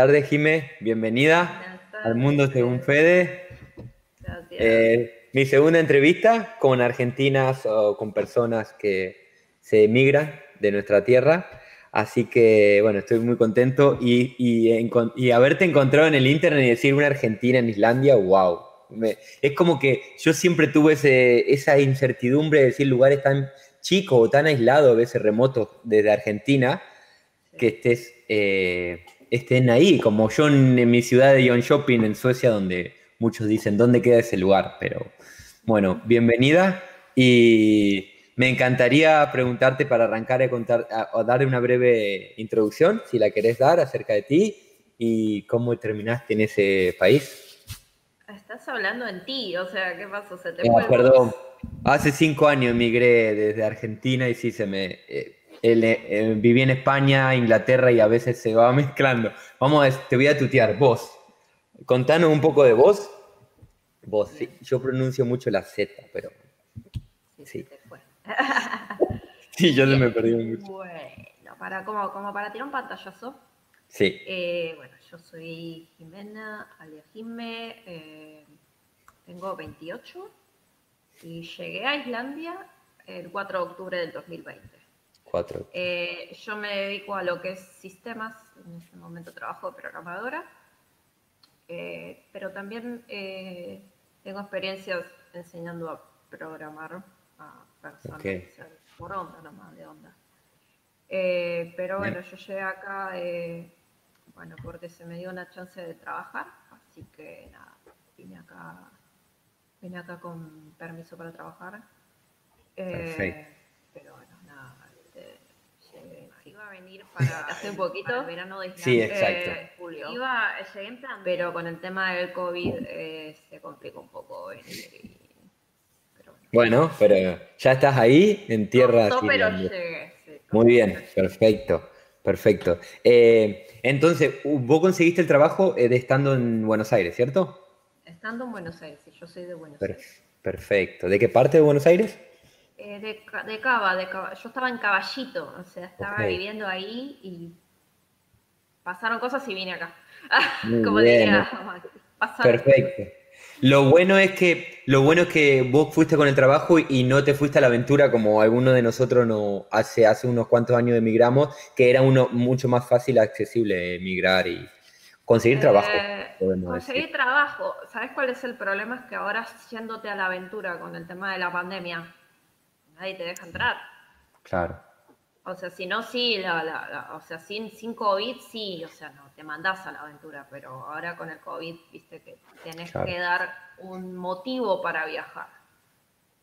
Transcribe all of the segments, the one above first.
buenas tardes, Jime. Bienvenida al Mundo Según Fede. Gracias. Eh, mi segunda entrevista con argentinas o con personas que se emigran de nuestra tierra. Así que, bueno, estoy muy contento y, y, haberte encontrado en el internet y decir una argentina en Islandia, wow. es como que yo siempre tuve esa incertidumbre de decir lugares tan chicos o tan aislados, a veces remotos desde Argentina, que estés, eh, estén ahí, como yo en, mi ciudad de John Shopping en Suecia, donde muchos dicen, ¿dónde queda ese lugar? Pero bueno, bienvenida y me encantaría preguntarte para arrancar a contar, o dar una breve introducción, si la querés dar, acerca de ti y cómo terminaste en ese país. Estás hablando en ti, o sea, ¿qué pasó? ¿Se te ah, perdón, hace cinco años emigré desde Argentina y sí se me... Eh, eh, viví en España, Inglaterra y a veces se va mezclando. Vamos, a, te voy a tutear, vos. Contanos un poco de vos. Vos, sí, yo pronuncio mucho la Z, pero... Sí. sí, yo se me perdí mucho. Bueno, para, como, como para tirar un pantallazo. Sí. Eh, bueno, yo soy Jimena, alias Jime, eh, tengo 28 y llegué a Islandia el 4 de octubre del 2020. 4. Eh, yo me dedico a lo que es sistemas, en este momento trabajo de programadora, pero también tengo experiencias enseñando a programar a personas, por onda nomás, de onda. Eh, pero bueno, yo llegué acá, eh, bueno, porque se me dio una chance de trabajar, así que nada, vine acá, vine acá con permiso para trabajar. Eh, pero bueno, iba a venir para hace un poquito, el verano de sí, exacto. julio. Iba, llegué en plan, pero con el tema del COVID se complicó un poco venir bueno, pero ya estás ahí en tierra. No, pero Muy bien, perfecto, perfecto. Eh, entonces, vos conseguiste el trabajo eh, de estando en Buenos Aires, ¿cierto? Estando en Buenos Aires, yo soy de Buenos Aires. Perfecto. ¿De qué parte de Buenos Aires? Eh, de, de, Cava, de Cava, Yo estaba en Caballito, o sea, estaba viviendo ahí y pasaron cosas y vine acá. Como diría, Perfecto. Lo bueno es que lo bueno es que vos fuiste con el trabajo y no te fuiste a la aventura como algunos de nosotros no hace hace unos cuantos años emigramos, que era uno mucho más fácil accesible emigrar y conseguir trabajo. Eh, conseguir trabajo, ¿sabes cuál es el problema? Es que ahora yéndote a la aventura con el tema de la pandemia, nadie te deja entrar. Claro. O sea, si no, sí, la, o sea, sin, sin COVID, sí, o sea, no, te mandás a la aventura, pero ahora con el COVID, viste que tenés que dar un motivo para viajar.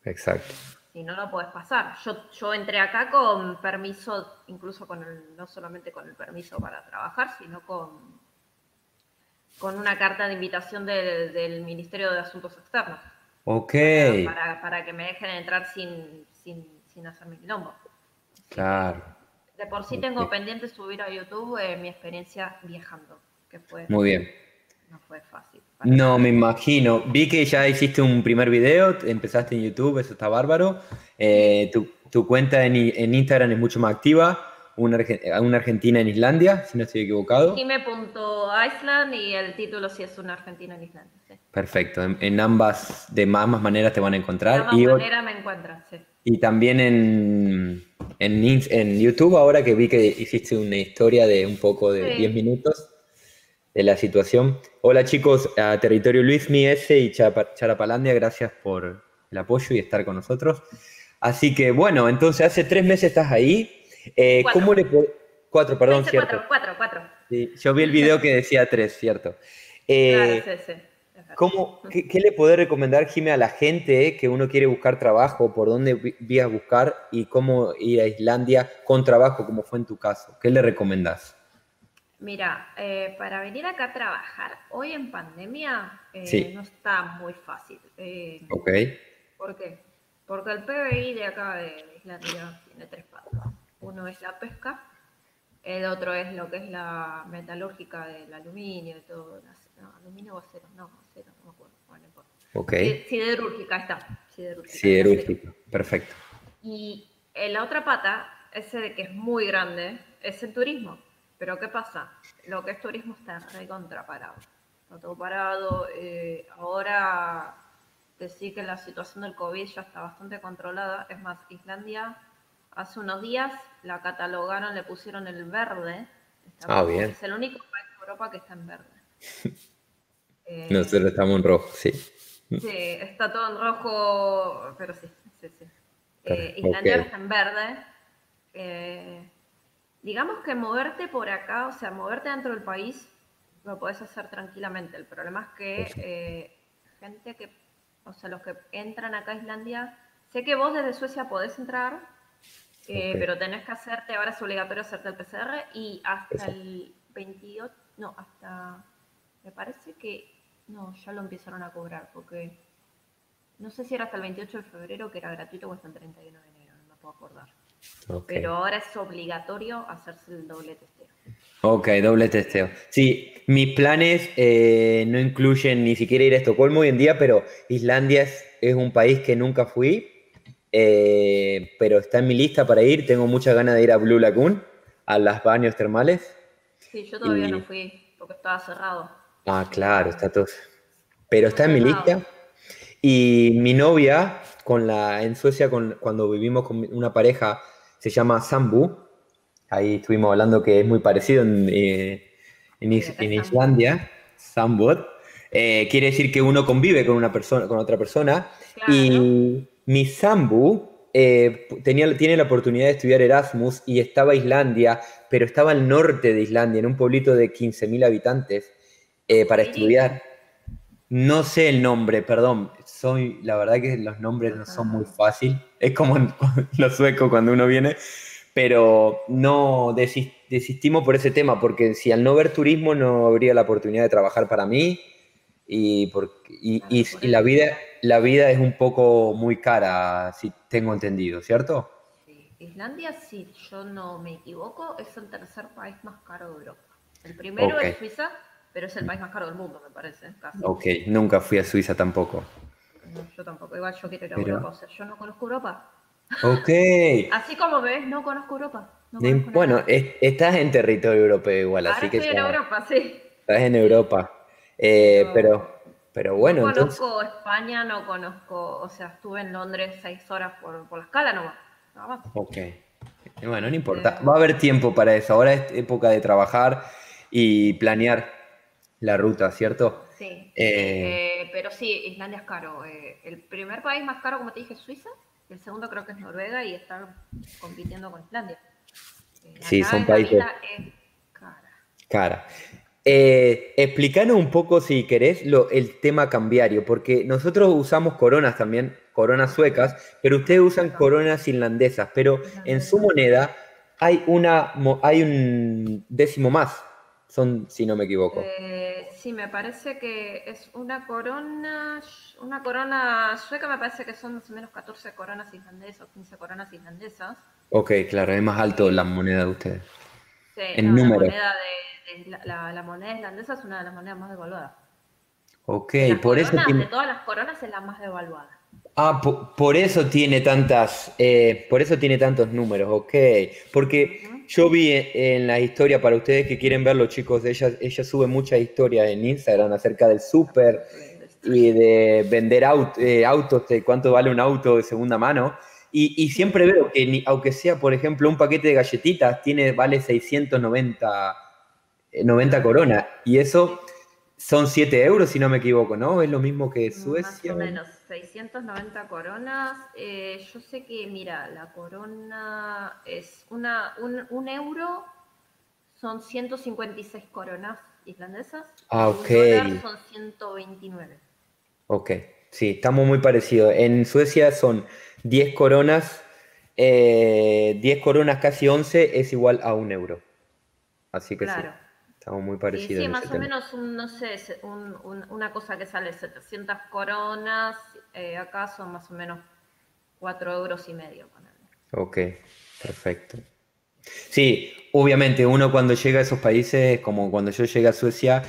Exacto. Si no, lo podés pasar. Yo, yo entré acá con permiso, incluso con el, no solamente con el permiso para trabajar, sino con, con una carta de invitación del, Ministerio de Asuntos Externos. Ok. Para, para, que me dejen entrar sin, sin, sin hacerme quilombo. Claro. De por sí tengo pendiente subir a YouTube eh, mi experiencia viajando, que fue... Muy bien. No fue fácil. No, me imagino. Vi que ya hiciste un primer video, empezaste en YouTube, eso está bárbaro. Eh, tu, cuenta en, Instagram es mucho más activa. Una, una, Argentina en Islandia, si no estoy equivocado. Island y el título sí es una Argentina en Islandia. Perfecto, en, ambas, de ambas maneras te van a encontrar. De ambas maneras me encuentran, sí. Y también en, en, YouTube, ahora que vi que hiciste una historia de un poco de 10 minutos de la situación. Hola chicos, a Territorio Luis S y Charapalandia, gracias por el apoyo y estar con nosotros. Así que bueno, entonces hace tres meses estás ahí. Eh, ¿Cómo le Cuatro, perdón, cierto. Cuatro, cuatro, yo vi el video que decía tres, cierto. Eh, claro, sí, sí. ¿Cómo, qué, le puede recomendar, Jimé, a la gente eh, que uno quiere buscar trabajo? ¿Por dónde vías buscar? ¿Y cómo ir a Islandia con trabajo, como fue en tu caso? ¿Qué le recomendás? Mira, eh, para venir acá a trabajar, hoy en pandemia eh, no está muy fácil. ok. ¿Por qué? Porque el PBI de acá de Islandia tiene tres patas. Uno es la pesca, el otro es lo que es la metalúrgica del aluminio y todo. No, aluminio o acero, no, acero, no me acuerdo. Bueno, no importa. Ok. Siderúrgica, está. Siderúrgica. Siderúrgica, perfecto. Y la otra pata, ese de que es muy grande, es el turismo. pero ¿qué pasa? Lo que es turismo está re contraparado. Está todo parado. Eh, ahora decir que la situación del COVID ya está bastante controlada. Es más, Islandia hace unos días la catalogaron, le pusieron el verde. ah, bien. Es el único país de Europa que está en verde. Eh, Nosotros estamos en rojo, sí. Sí, está todo en rojo, pero sí, sí, sí. Eh, Islandia está en verde. Eh, digamos que moverte por acá, o sea, moverte dentro del país, lo puedes hacer tranquilamente. El problema es que eh, gente que, o sea, los que entran acá a Islandia, sé que vos desde Suecia podés entrar, eh, pero tenés que hacerte, ahora es obligatorio hacerte el PCR y hasta el 28, no, hasta, me parece que, no, ya lo empezaron a cobrar, porque no sé si era hasta el 28 de febrero que era gratuito o hasta el 31 de enero, no me puedo acordar. Pero ahora es obligatorio hacerse el doble testeo. Ok, doble testeo. Sí, mis planes eh, no incluyen ni siquiera ir a Estocolmo hoy en día, pero Islandia es, es un país que nunca fui, eh, pero está en mi lista para ir. Tengo muchas ganas de ir a Blue Lagoon, a las baños termales. Sí, yo todavía no fui porque estaba cerrado. Ah, claro, está todo. Pero está en mi lista. Y mi novia, con la, en Suecia, con, cuando vivimos con una pareja, se llama Sambu. Ahí estuvimos hablando que es muy parecido en, eh, en, Islandia, Sambud. Eh, quiere decir que uno convive con una persona, con otra persona. Y mi Sambu eh, tenía, tiene la oportunidad de estudiar Erasmus y estaba en Islandia, pero estaba al norte de Islandia, en un pueblito de 15.000 habitantes, para estudiar. No sé el nombre, perdón. Soy, la verdad que los nombres no son muy fáciles. Es como en, los suecos cuando uno viene. Pero no desistimos por ese tema, porque si al no ver turismo no habría la oportunidad de trabajar para mí. Y, y, la, vida, la vida es un poco muy cara, si tengo entendido, ¿cierto? Sí. Islandia, si yo no me equivoco, es el tercer país más caro de Europa. El primero es Suiza, pero es el país más caro del mundo, me parece. Casi. Ok, nunca fui a Suiza tampoco. No, yo tampoco, igual yo quiero ir a Europa, o sea, yo no conozco Europa. Ok. así como ves, no conozco Europa. bueno, estás en territorio europeo igual, Ahora así estoy que... en Europa, sí. Estás en Europa. Eh, pero, pero bueno, No conozco España, no conozco, o sea, estuve en Londres seis horas por, por la escala nomás. Nada más. Ok. Bueno, no importa. Va a haber tiempo para eso. Ahora es época de trabajar y planear la ruta, ¿cierto? Sí, eh, eh, pero sí, Islandia es caro. Eh, el primer país más caro, como te dije, es Suiza. El segundo creo que es Noruega y está compitiendo con Islandia. sí, son países. Es cara. Cara. explícanos un poco, si querés, lo, el tema cambiario, porque nosotros usamos coronas también, coronas suecas, pero ustedes usan coronas irlandesas, pero en su moneda hay, una, hay un décimo más, son, si no me equivoco. Eh, sí, me parece que es una corona, una corona sueca, me parece que son más o menos 14 coronas islandesas o 15 coronas islandesas. Ok, claro, es más alto la moneda de ustedes. Sí, en número. La moneda, de, la, moneda islandesa es una de las monedas más devaluadas. Ok, por eso... De todas las coronas es la más devaluada. Ah, por, eso tiene tantas, eh, por eso tiene tantos números, ok. Porque yo vi en la historia, para ustedes que quieren verlo, chicos, ella, ella sube muchas historias en Instagram acerca del súper y de vender eh, autos, de cuánto vale un auto de segunda mano. Y, siempre veo que, aunque sea, por ejemplo, un paquete de galletitas, tiene, vale 690 90 coronas. Y eso son 7 euros, si no me equivoco, ¿no? Es lo mismo que Suecia. Más o menos, 690 coronas. Eh, yo sé que, mira, la corona es una, un, euro, son 156 coronas islandesas. Ah, ok. Un son 129. Ok, sí, estamos muy parecidos. En Suecia son 10 coronas, 10 eh, coronas casi 11 es igual a un euro. Así que claro. sí. Estamos muy parecidos. Sí, más o menos, no sé, una cosa que sale 700 coronas, eh, acá son más o menos 4 euros y medio. Ok, perfecto. Sí, obviamente uno cuando llega a esos países, como cuando yo llegué a Suecia,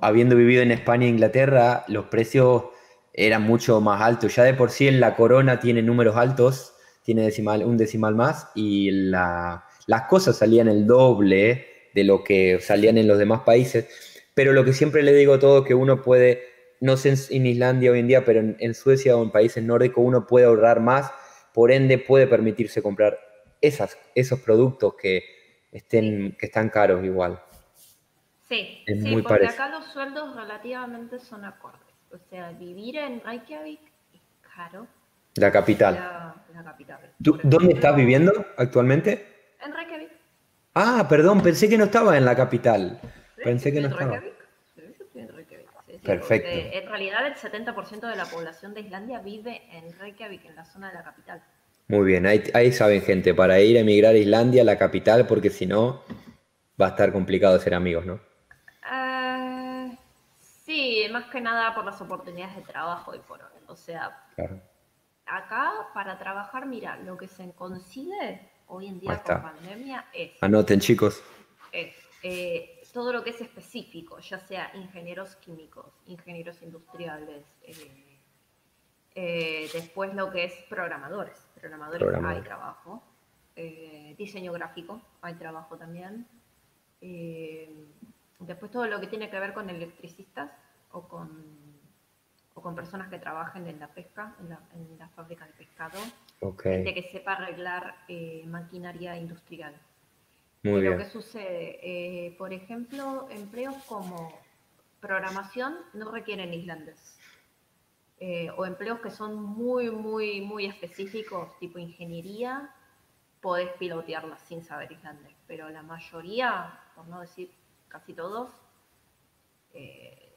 habiendo vivido en España e Inglaterra, los precios eran mucho más altos. Ya de por sí en la corona tiene números altos, tiene decimal, un decimal más, y las cosas salían el doble de lo que salían en los demás países. Pero lo que siempre le digo a todos que uno puede, no sé en Islandia hoy en día, pero en, Suecia o en países nórdicos uno puede ahorrar más, por ende puede permitirse comprar esas, esos productos que, estén, que están caros igual. Sí, sí porque acá los sueldos relativamente son acordes. O sea, vivir en Reykjavik es caro. La capital. La, capital. ¿Dónde estás viviendo actualmente? En Reykjavik. Ah, perdón, pensé que no estaba en la capital. pensé que no estaba. Perfecto. En realidad el 70% de la población de Islandia vive en Reykjavik, en la zona de la capital. Muy bien, ahí, saben gente, para ir a emigrar a Islandia, la capital, porque si no va a estar complicado ser amigos, ¿no? Eh, sí, más que nada por las oportunidades de trabajo y por O sea, acá para trabajar, mira, lo que se consigue hoy en día con pandemia es... Anoten, chicos. Es eh, todo lo que es específico, ya sea ingenieros químicos, ingenieros industriales, eh, eh, después lo que es programadores. Programadores hay trabajo. diseño gráfico hay trabajo también. después todo lo que tiene que ver con electricistas o con o con personas que trabajen en la pesca, en la, en fábrica de pescado, gente que sepa arreglar eh, maquinaria industrial. Muy Lo que sucede, eh, por ejemplo, empleos como programación no requieren islandés. Eh, o empleos que son muy, muy, muy específicos, tipo ingeniería, podés pilotearlas sin saber islandés. Pero la mayoría, por no decir casi todos,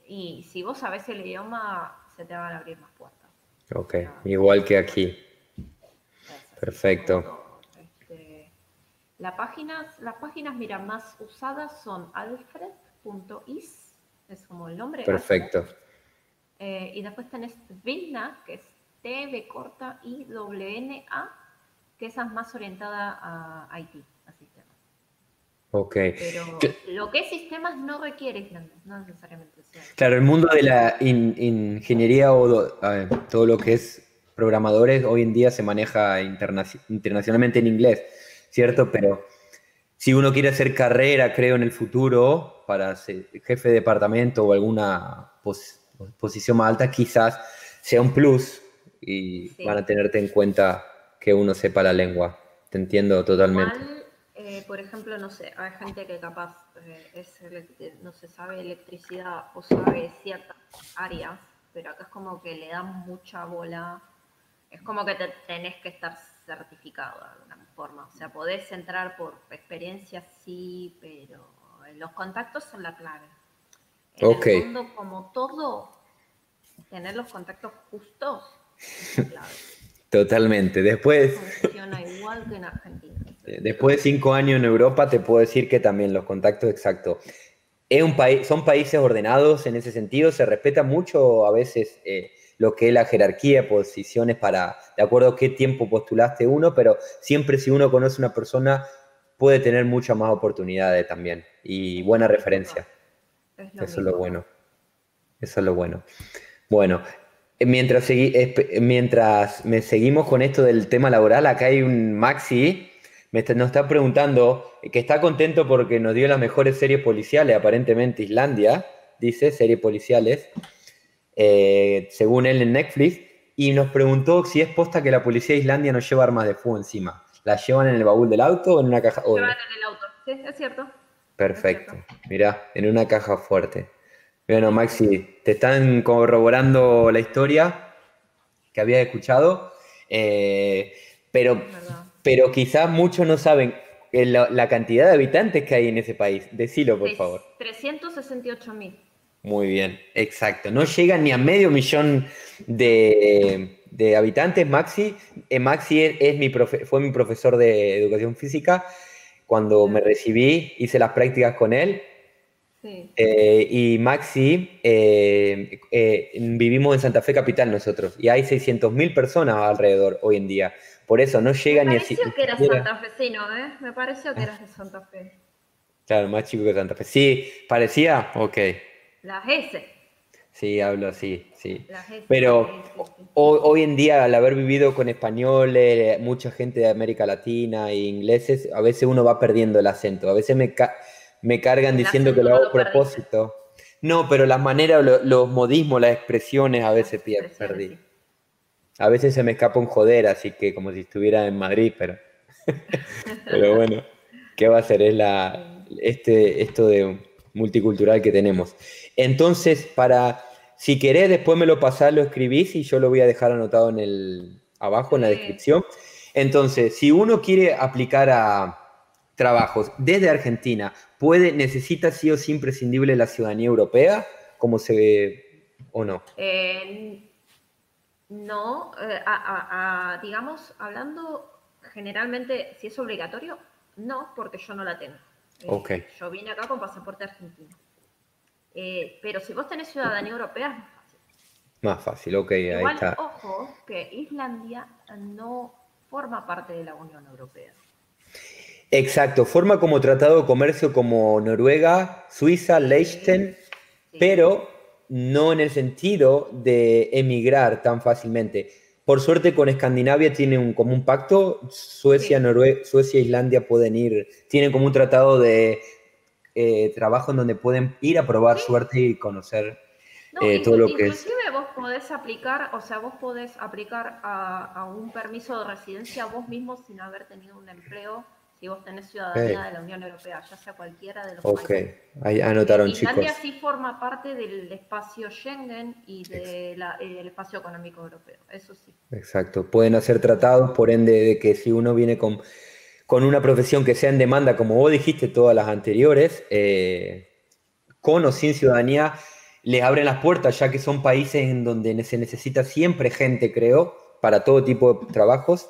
y si vos sabés el idioma, se te van a abrir más puertas. Ok, igual que aquí. Perfecto. Este, la páginas, las páginas, mira, más usadas son alfred.is, es como el nombre. Perfecto. Eh, y después tenés Vilna, que es T, corta, I, W, N, A, que esa es más orientada a IT, a sistemas. Ok. Pero lo que es sistemas no requiere no necesariamente. Claro, el mundo de la ingeniería o todo lo que es programadores hoy en día se maneja internacionalmente en inglés, ¿cierto? Pero si uno quiere hacer carrera, creo, en el futuro, para ser jefe de departamento o alguna posición más alta, quizás sea un plus y van a tenerte en cuenta que uno sepa la lengua. Te entiendo totalmente. Eh, por ejemplo, no sé, hay gente que capaz eh, no se sabe electricidad o sabe ciertas áreas, pero acá es como que le dan mucha bola. Es como que te tenés que estar certificado de alguna forma. O sea, podés entrar por experiencia, sí, pero los contactos son la clave. En el mundo, como todo, tener los contactos justos es la clave. Totalmente. Después. Funciona igual que en Argentina. Eh, después de cinco años en Europa, te puedo decir que también los contactos exactos. Es un país, son países ordenados en ese sentido, se respeta mucho a veces eh, lo que es la jerarquía posiciones para, de acuerdo a qué tiempo postulaste uno, pero siempre si uno conoce a una persona puede tener muchas más oportunidades también y buena referencia. Eso es lo bueno. Eso es lo bueno. Bueno, eh, mientras, mientras me seguimos con esto del tema laboral, acá hay un Maxi nos está preguntando que está contento porque nos dio las mejores series policiales, aparentemente Islandia, dice, series policiales, eh, según él en Netflix, y nos preguntó si es posta que la policía de Islandia no lleva armas de fuego encima. ¿La llevan en el baúl del auto o en una caja? Llevan en el auto, sí, es cierto. Perfecto, mira, en una caja fuerte. Bueno, Maxi, te están corroborando la historia que había escuchado, eh, pero pero quizás muchos no saben eh, la, cantidad de habitantes que hay en ese país. Decilo, por favor. 368 mil. Muy bien, exacto. No llegan ni a medio millón de, habitantes. Maxi, eh, Maxi es, mi fue mi profesor de educación física. Cuando me recibí, hice las prácticas con él. Sí. Eh, y Maxi, vivimos en Santa Fe Capital nosotros, y hay 600.000 personas alrededor hoy en día. Por eso no llega ni a... Me pareció que eras santafesino, ¿eh? Me pareció que eras de Santa Fe. Claro, más chico que Santa Fe. Sí, parecía, ok. Las S. Sí, hablo así, sí. Pero hoy, en día, al haber vivido con españoles, mucha gente de América Latina e ingleses, a veces uno va perdiendo el acento. A veces me, me cargan diciendo que lo hago a propósito. No, pero las maneras, los, modismos, las expresiones a veces perdí. A veces se me escapa un joder, así que como si estuviera en Madrid, pero, pero bueno, ¿qué va a ser? Es la, este, esto de multicultural que tenemos. Entonces, para, si querés, después me lo pasás, lo escribís y yo lo voy a dejar anotado en el, abajo en la descripción. Entonces, si uno quiere aplicar a trabajos desde Argentina, puede, necesita sí o sí imprescindible la ciudadanía europea, como se ve o no. Eh, no, eh, digamos, hablando generalmente, si es obligatorio, no, porque yo no la tengo. Eh, yo vine acá con pasaporte argentino. pero si vos tenés ciudadanía europea, es más fácil. Más fácil, ok, ahí está. Ojo, que Islandia no forma parte de la Unión Europea. Exacto, forma como tratado de comercio como Noruega, Suiza, Liechtenstein, pero no en el sentido de emigrar tan fácilmente. Por suerte con Escandinavia tienen un, como un pacto, Suecia, Noruega, Suecia e Islandia pueden ir, tienen como un tratado de eh, trabajo en donde pueden ir a probar suerte y conocer eh, todo lo que es. Inclusive vos podés aplicar, o sea, vos podés aplicar a, a un permiso de residencia vos mismo sin haber tenido un empleo si vos tenés ciudadanía de la Unión Europea, ya sea cualquiera de los Ok, ahí anotaron chicos. Islandia sí forma parte del espacio Schengen y del espacio económico europeo, eso sí. Exacto, pueden hacer tratados, por ende, de que si uno viene con, con una profesión que sea en demanda, como vos dijiste todas las anteriores, eh, con o sin ciudadanía, les abren las puertas, ya que son países en donde se necesita siempre gente, creo, para todo tipo de trabajos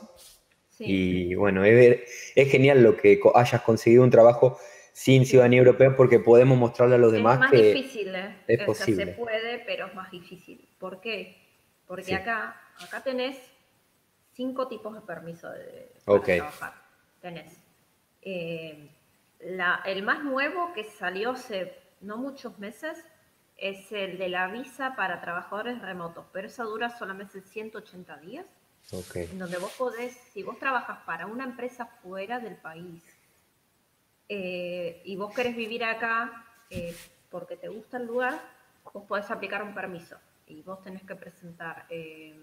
y bueno, es, genial lo que hayas conseguido un trabajo sin ciudadanía europea porque podemos mostrarle a los demás más que difícil, ¿eh? es posible. se puede, pero es más difícil. ¿Por qué? Porque acá, acá tenés cinco tipos de permiso de, para trabajar. Tenés eh, el más nuevo que salió hace no muchos meses es el de la visa para trabajadores remotos, pero esa dura solamente 180 días. En donde vos podés, si vos trabajas para una empresa fuera del país eh, y vos querés vivir acá eh, porque te gusta el lugar, vos podés aplicar un permiso. Y vos tenés que presentar eh,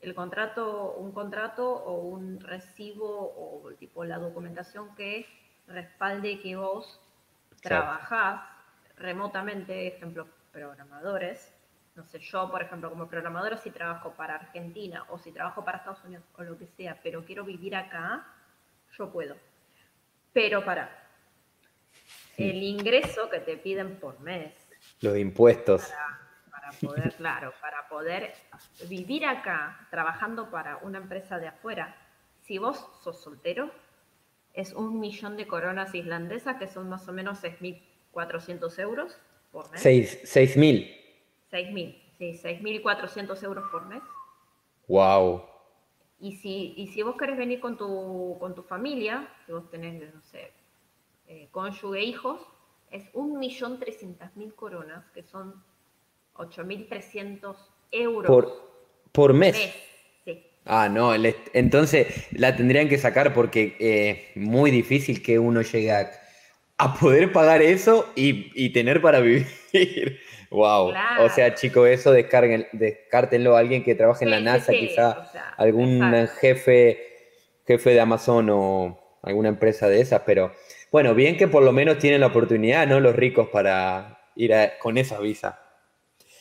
el contrato, un contrato o un recibo o tipo la documentación que respalde que vos trabajás remotamente, ejemplo, programadores, no sé, yo, por ejemplo, como programadora, si trabajo para Argentina o si trabajo para Estados Unidos o lo que sea, pero quiero vivir acá, yo puedo. Pero para el ingreso que te piden por mes. Los impuestos. Para, poder, claro, para poder vivir acá trabajando para una empresa de afuera, si vos sos soltero, es un millón de coronas islandesas, que son más o menos 6.400 euros por mes. 6.000. 6.000, sí, 6.400 euros por mes. Wow. Y si, y si vos querés venir con tu, con tu familia, si vos tenés, no sé, eh, cónyuge hijos, es 1.300.000 coronas, que son 8.300 euros. Por, por mes. Sí. Ah, no, entonces la tendrían que sacar porque es eh, muy difícil que uno llegue a, a poder pagar eso y, y tener para vivir. Wow. O sea, chico, eso descarguen, descártenlo a alguien que trabaje en la NASA, quizá algún jefe, jefe de Amazon o alguna empresa de esas, pero bueno, bien que por lo menos tienen la oportunidad, ¿no? Los ricos para ir con esa visa.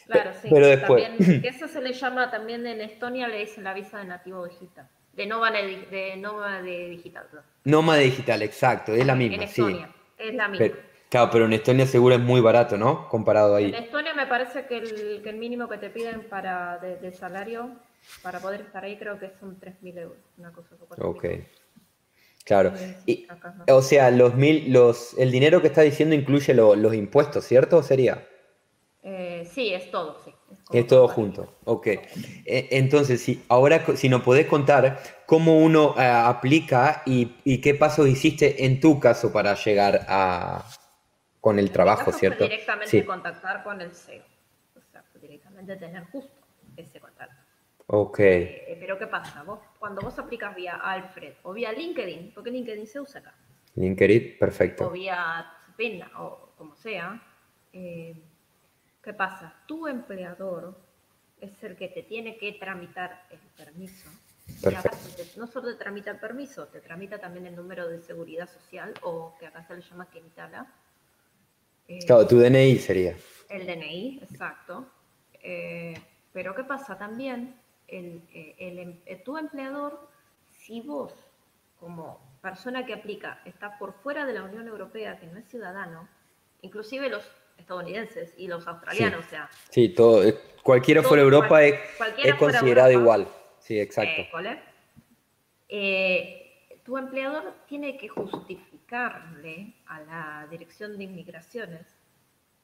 Claro, sí. Pero después. eso se le llama también en Estonia, le dicen la visa de nativo digital. De nómade, de nómade digital. Nómade digital, exacto, es la misma. En Estonia, es la misma. Claro, pero en Estonia seguro es muy barato, ¿no? Comparado ahí. En Estonia me parece que el, mínimo que te piden para de, salario para poder estar ahí creo que son 3.000 euros, una cosa Ok. Claro. o sea, los mil, los, el dinero que está diciendo incluye los impuestos, ¿cierto? ¿Sería? Eh, sí, es todo, sí. Es, todo junto, ok. E, entonces, si, ahora si nos podés contar cómo uno eh, aplica y, y, qué pasos hiciste en tu caso para llegar a, con el trabajo, ¿cierto? Directamente contactar con el CEO. O sea, directamente tener justo ese contacto. Ok. Eh, pero ¿qué pasa? Vos, cuando vos aplicas vía Alfred o vía LinkedIn, porque LinkedIn se usa acá. LinkedIn, perfecto. O vía pena o como sea, eh, ¿qué pasa? Tu empleador es el que te tiene que tramitar el permiso. no solo te tramita el permiso, te tramita también el número de seguridad social o que acá se le llama Quintala. Eh, claro, tu DNI sería. El DNI, exacto. Eh, pero ¿qué pasa? También el, el, tu empleador, si vos como persona que aplica está por fuera de la Unión Europea, que no es ciudadano, inclusive los estadounidenses y los australianos, sí. o sea. Sí, todo, eh, cualquiera fuera de Europa es, es considerado igual. Sí, exacto. Eh, tu empleador tiene que justificarle a la Dirección de Inmigraciones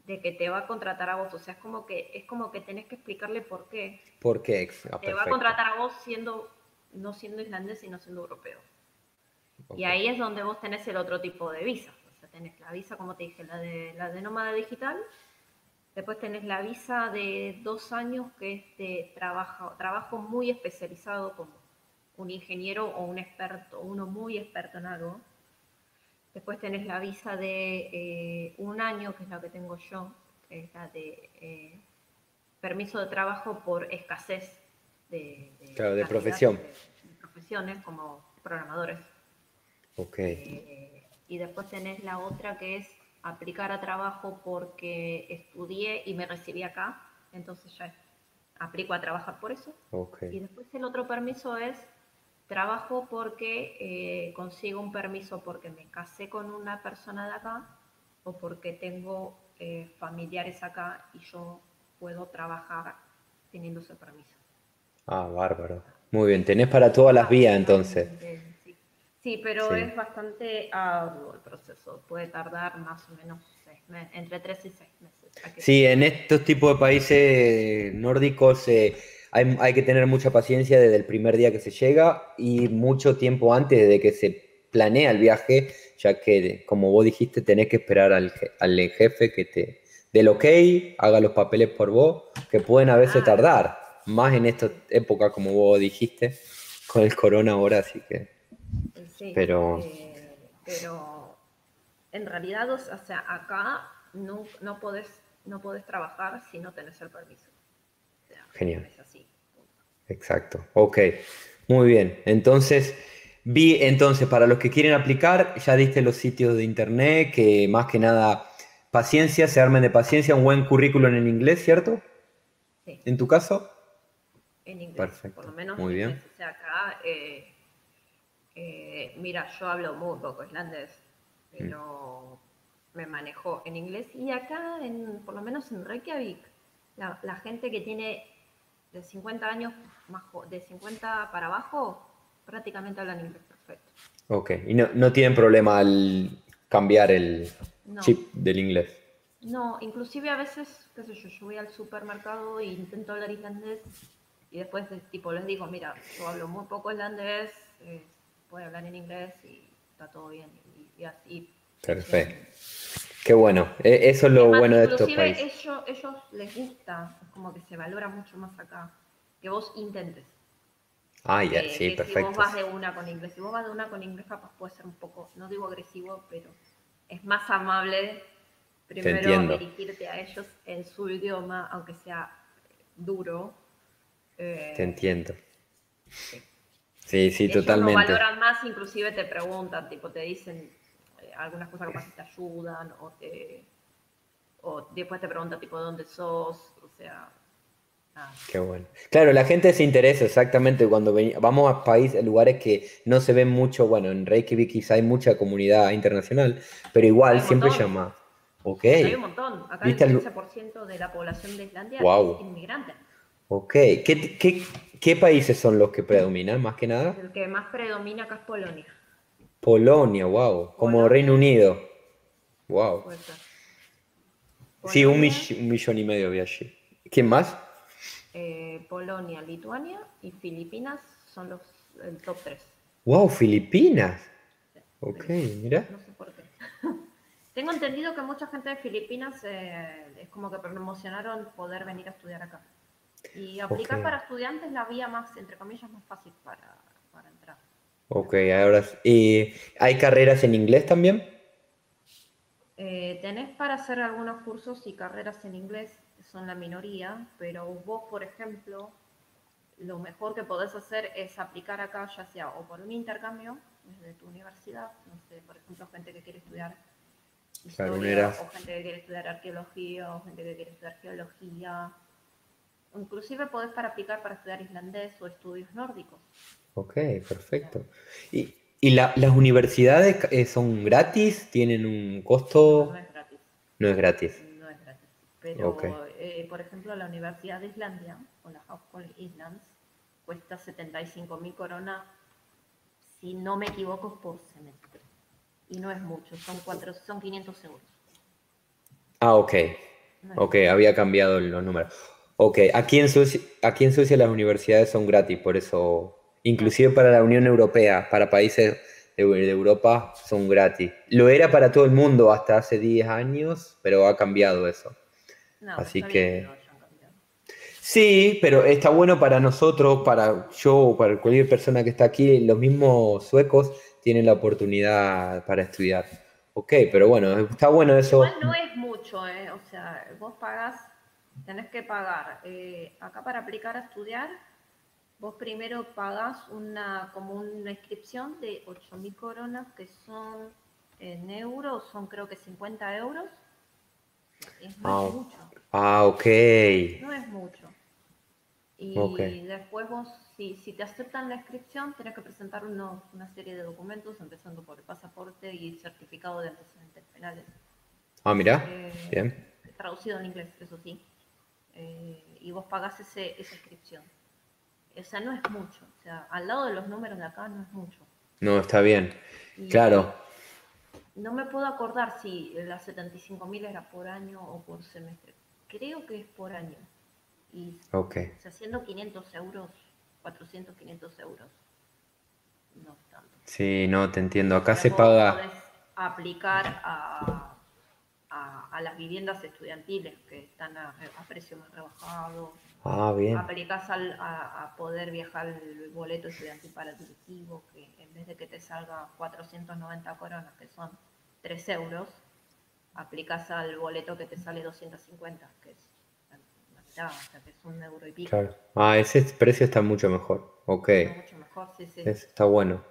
de que te va a contratar a vos. O sea, es como que, es como que tenés que explicarle por qué. ¿Por qué? Ah, te va a contratar a vos siendo, no siendo islandés y no siendo europeo. Y ahí es donde vos tenés el otro tipo de visa. Tenés la visa, como te dije, la de, la de nómada digital. Después tenés la visa de dos años que es de trabajo, trabajo muy especializado como un ingeniero o un experto, uno muy experto en algo. Después tenés la visa de eh, un año, que es la que tengo yo, que es la de eh, permiso de trabajo por escasez de, de profesión. de profesiones como programadores. Ok. Eh, y después tenés la otra que es aplicar a trabajo porque estudié y me recibí acá, entonces ya aplico a trabajar por eso. Okay. Y después el otro permiso es trabajo porque eh, consigo un permiso porque me casé con una persona de acá o porque tengo eh, familiares acá y yo puedo trabajar teniendo ese permiso. Ah, bárbaro. Muy bien, tenés para todas las vías entonces. Sí, pero es bastante arduo el proceso. Puede tardar más o menos seis meses, entre tres y seis meses. Sí, en estos tipos de países nórdicos eh, hay, que tener mucha paciencia desde el primer día que se llega y mucho tiempo antes de que se planea el viaje, ya que, como vos dijiste, tenés que esperar al, al jefe que te dé el ok, haga los papeles por vos, que pueden a veces tardar, más en esta época, como vos dijiste, con el corona ahora, así que pero... Eh, pero en realidad, o sea, acá no, no, podés, no podés trabajar si no tenés el permiso. Genial. Exacto. Ok. Muy bien. Entonces, vi, entonces, para los que quieren aplicar, ya diste los sitios de internet, que más que nada, paciencia, se armen de paciencia, un buen currículum en inglés, ¿cierto? Sí. ¿En tu caso? En inglés. Perfecto. Por lo menos Muy bien. O sea, acá eh, eh, mira, yo hablo muy poco islandés, pero me manejo en inglés. Y acá, en, por lo menos en Reykjavik, la, gente que tiene de 50 años, más, de 50 para abajo, prácticamente hablan inglés perfecto. Ok, y no, no tienen problema al cambiar el chip del inglés. No, inclusive a veces, qué sé yo, yo voy al supermercado e intento hablar islandés y después tipo les digo, mira, yo hablo muy poco islandés, eh, puede hablar en inglés y está todo bien. Y, así. Perfecto. Qué bueno. E, eso es lo bueno de estos países. Ellos, ellos les gusta, es como que se valora mucho más acá, que vos intentes. Ah, ya, sí, perfecto. Si vos vas de una con inglés, si vos vas de una con inglés, capaz puede ser un poco, no digo agresivo, pero es más amable primero dirigirte a ellos en su idioma, aunque sea duro. Eh, Te entiendo. Sí, sí, totalmente. Lo valoran más, inclusive te preguntan, tipo, te dicen eh, algunas cosas que te ayudan o te o después te preguntan tipo dónde sos, o sea, Qué bueno. Claro, la gente se interesa exactamente cuando vamos a países, lugares que no se ven mucho, bueno, en Reykjavik quizá hay mucha comunidad internacional, pero igual siempre llama. Ok. Hay un montón. Acá el 15% de la población de Islandia es inmigrante. Ok. ¿Qué, qué, ¿Qué países son los que predominan más que nada? El que más predomina acá es Polonia. Polonia, wow. Como Reino Unido. Wow. Sí, un, millón y medio allí. ¿Quién más? Eh, Polonia, Lituania y Filipinas son los el top 3. Wow, Filipinas. Ok, mira. No sé por qué. Tengo entendido que mucha gente de Filipinas eh, es como que promocionaron poder venir a estudiar acá. Y aplicar para estudiantes la vía más, entre comillas, más fácil para, para entrar. Ok, ahora ¿Y hay carreras en inglés también? Eh, tenés para hacer algunos cursos y carreras en inglés, son la minoría, pero vos, por ejemplo, lo mejor que podés hacer es aplicar acá, ya sea o por un intercambio desde tu universidad, no sé, por ejemplo, gente que quiere estudiar historia, o gente que quiere estudiar arqueología, o gente que quiere estudiar geología. Inclusive podés para aplicar para estudiar islandés o estudios nórdicos. Ok, perfecto. ¿Y, y las universidades eh, son gratis? ¿Tienen un costo? No, es gratis. No es gratis. No es gratis. Pero, eh, por ejemplo, la Universidad de Islandia, o la Hawkeye Islands, cuesta 75 mil coronas, si no me equivoco, por semestre. Y no es mucho, son, cuatro, son 500 euros. Ah, ok. ok, había cambiado los números. Ok, aquí en, Suecia, aquí en Suecia las universidades son gratis, por eso, inclusive para la Unión Europea, para países de, Europa, son gratis. Lo era para todo el mundo hasta hace 10 años, pero ha cambiado eso. Así que... Sí, pero está bueno para nosotros, para yo, para cualquier persona que está aquí, los mismos suecos tienen la oportunidad para estudiar. Ok, pero bueno, está bueno eso. Igual no es mucho, ¿eh? O sea, vos pagás, tenés que pagar. Eh, acá para aplicar a estudiar, vos primero pagás una, como una inscripción de 8.000 coronas, que son en euros, son creo que 50 euros. Es ah, mucho. Ah, ok. No es mucho. Y después vos, si, si, te aceptan la inscripción, tenés que presentar unos, una serie de documentos, empezando por el pasaporte y certificado de antecedentes penales. Ah, mira, eh, bien. Traducido en inglés, eso sí. Eh, y vos pagás ese, esa inscripción. O sea, no es mucho. O sea, al lado de los números de acá no es mucho. No, está bien. claro. No me puedo acordar si las 75.000 era por año o por semestre. Creo que es por año. Y okay. o sea, haciendo 500 euros, 400, 500 euros, no tanto. Sí, no, te entiendo. Acá se paga... Podés aplicar a, a, las viviendas estudiantiles que están a, precio más rebajado. Ah, bien. Aplicás a, a, poder viajar el boleto estudiantil para directivo, que en vez de que te salga 490 coronas, que son 3 euros, aplicas al boleto que te sale 250, que es que es un euro y pico. Ah, ese precio está mucho mejor. Ok. mucho mejor, sí, sí. está bueno.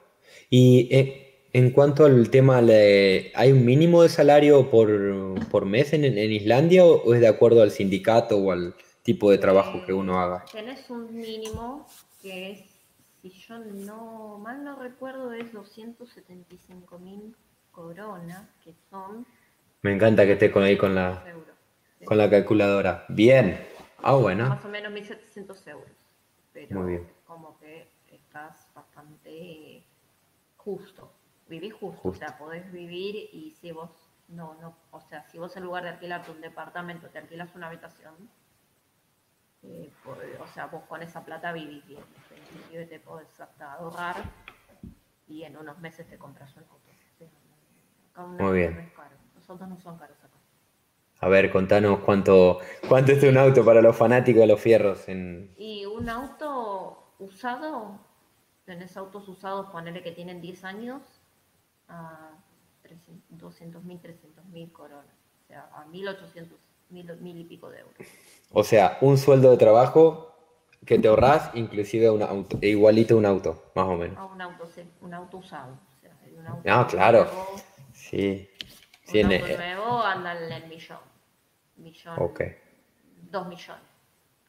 Y eh, en cuanto al tema, ¿hay un mínimo de salario por, mes en, Islandia o, es de acuerdo al sindicato o al tipo de trabajo que uno haga? Tenés un mínimo que es, si yo no mal no recuerdo, es 275 mil coronas, que son... Me encanta que esté con ahí con la, con la calculadora. Bien. Ah, bueno. Más o menos 1.700 euros. Pero Muy bien. como que estás bastante justo. Vivís justo, O sea, podés vivir y si vos no, no, o sea, si vos en lugar de alquilarte un departamento te alquilas una habitación, eh, o sea, vos con esa plata vivís bien. Inclusive te podés hasta ahorrar y en unos meses te compras un auto. Muy bien. No es caro. Los autos no son caros acá. A ver, contanos cuánto, cuánto es un auto para los fanáticos de los fierros. En... Y un auto usado, tenés autos usados, ponele que tienen 10 años, a 200 mil, 300 mil coronas. O sea, a 1800, mil, mil y pico de euros. O sea, un sueldo de trabajo que te ahorras, inclusive un auto, igualito un auto, más o menos. Ah, un auto, sí, un auto usado. O sea, un auto ah, claro. sí. Un auto nuevo anda en el millón millón, dos millones,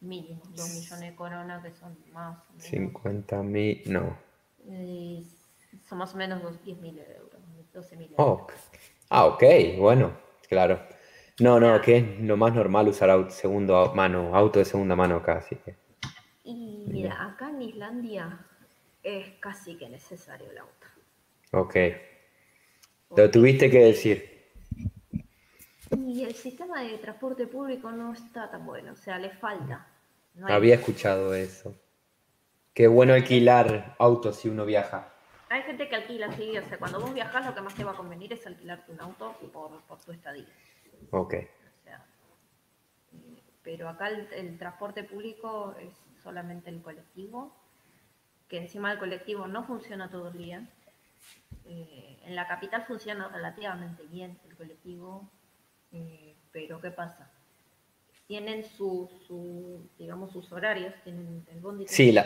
mínimo, dos millones de coronas que son más o menos. 50 mil, no. son más o menos 10 mil euros, 12 mil euros. Ah, ok, bueno, claro. No, no, que es lo más normal usar auto, segundo mano, auto de segunda mano acá, así que. Y mira, acá en Islandia es casi que necesario el auto. Ok. Lo tuviste que decir. Y el sistema de transporte público no está tan bueno, o sea, le falta. Había escuchado eso. Qué bueno alquilar autos si uno viaja. Hay gente que alquila, sí, o sea, cuando vos viajas lo que más te va a convenir es alquilarte un auto por, por tu estadía. Ok. O sea, pero acá el, transporte público es solamente el colectivo, que encima el colectivo no funciona todo el día. Eh, en la capital funciona relativamente bien el colectivo, eh, pero ¿qué pasa? Tienen su, digamos, sus horarios, tienen el bondi sí, la,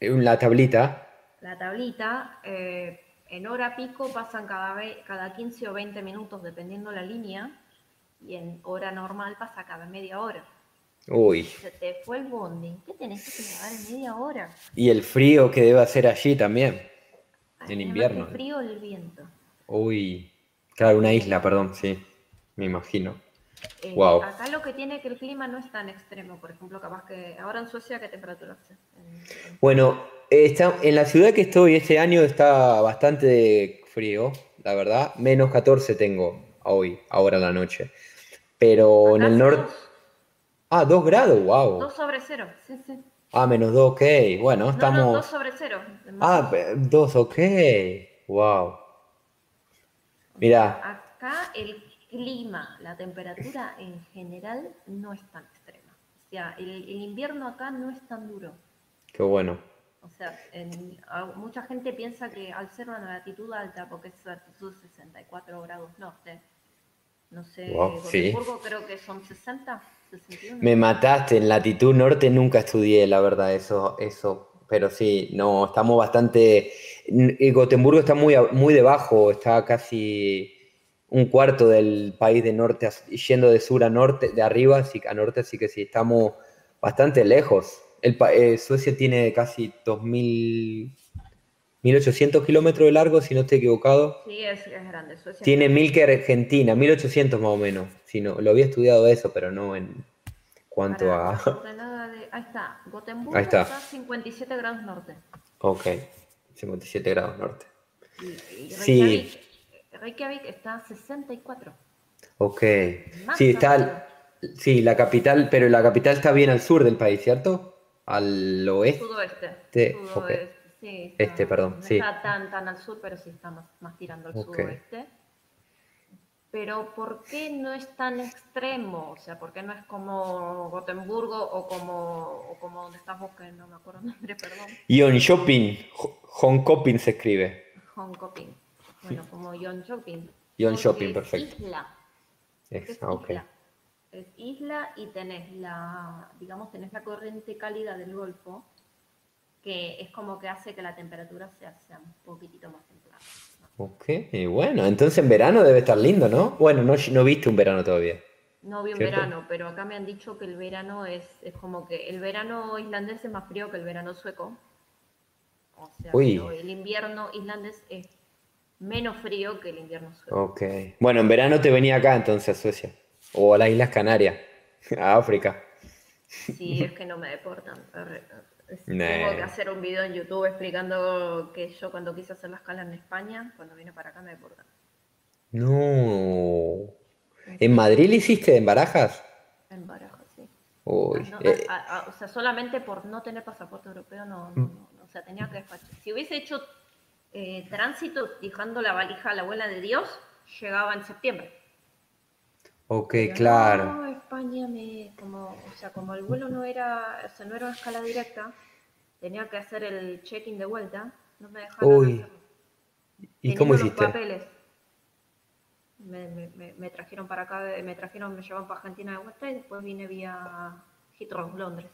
La tablita. La tablita, en hora pico pasan cada, cada 15 o 20 minutos, dependiendo la línea, y en hora normal pasa cada media hora. Uy. Se te fue el bondi. ¿Qué tenés que llegar en media hora? Y el frío que debe hacer allí también. en invierno. El frío, el viento. Uy. Claro, una isla, perdón, sí. Me imagino. wow. Eh, acá lo que tiene que el clima no es tan extremo. Por ejemplo, capaz que ahora en Suecia, ¿qué temperatura hace? Bueno, está, en la ciudad que estoy este año está bastante frío, la verdad. Menos 14 tengo hoy, ahora la noche. Pero en el norte... Ah, 2 grados, wow. 2 sobre 0, sí, sí. Ah, menos 2, ok. Bueno, estamos. No, 2 sobre 0. Ah, 2, ok. Wow. Mira. Acá el clima, la temperatura en general no es tan extrema. O sea, el, el invierno acá no es tan duro. Qué bueno. O sea, en, mucha gente piensa que al ser una latitud alta, porque es altitud 64 grados norte, no sé, wow, sí. creo que son 60, 61. Me mataste, en latitud norte nunca estudié, la verdad, eso, eso. Pero sí, no, estamos bastante... Gotemburgo está muy, muy debajo, está casi un cuarto del país de norte, yendo de sur a norte, de arriba a norte, así que sí, estamos bastante lejos. El, eh, Suecia tiene casi 2.000 1800 kilómetros de largo, si no estoy equivocado. Sí, es, grande. Tiene mil que Argentina, 1800 más o menos. Si no, lo había estudiado eso, pero no en cuanto a. ahí está, Gotemburgo está. 57 grados norte. Ok, 57 grados norte. Y, Reykjavik, sí. Reykjavik está a 64. Ok. sí, está. Sí, la capital, pero la capital está bien al sur del país, ¿cierto? Al oeste. Sudoeste. Sudoeste. Sí, este, perdón. No sí. está tan, tan al sur, pero sí está más, más tirando al sudoeste. Pero ¿por qué no es tan extremo? O sea, ¿por qué no es como Gotemburgo o como, o como donde estás vos, que no me acuerdo el nombre, perdón? Ion Shopping, Shopping se escribe. Shopping. Bueno, como Ion Shopping. Ion Shopping, perfecto. Isla. Es, es ah, isla. Es isla y tenés la, digamos, tenés la corriente cálida del Golfo, que es como que hace que la temperatura sea, sea un poquitito más templada. Ok, bueno, entonces en verano debe estar lindo, ¿no? Bueno, no, no viste un verano todavía. No vi un verano, pero acá me han dicho que el verano es, es como que el verano islandés es más frío que el verano sueco. O sea, el invierno islandés es menos frío que el invierno sueco. Ok. Bueno, en verano te venía acá entonces a Suecia. O a las Islas Canarias, a África. Sí, es que no me deportan. Tengo que hacer un video en YouTube explicando que yo cuando quise hacer la escala en España, cuando vine para acá me deportan. No. ¿En Madrid le hiciste en Barajas? En Barajas, sí. Eh. o sea, solamente por no tener pasaporte europeo, no, no, o sea, tenía que despachar. Si hubiese hecho eh, tránsito dejando la valija a la abuela de Dios, llegaba en septiembre. Ok, claro. No, España me, como, o sea, como el vuelo no era, o sea, no era una escala directa, tenía que hacer el check-in de vuelta, no me dejaron Uy. ¿Y cómo hiciste? Los papeles. Me, me, me, trajeron para acá, me trajeron, me llevaron para Argentina de vuelta y después vine vía Heathrow, Londres.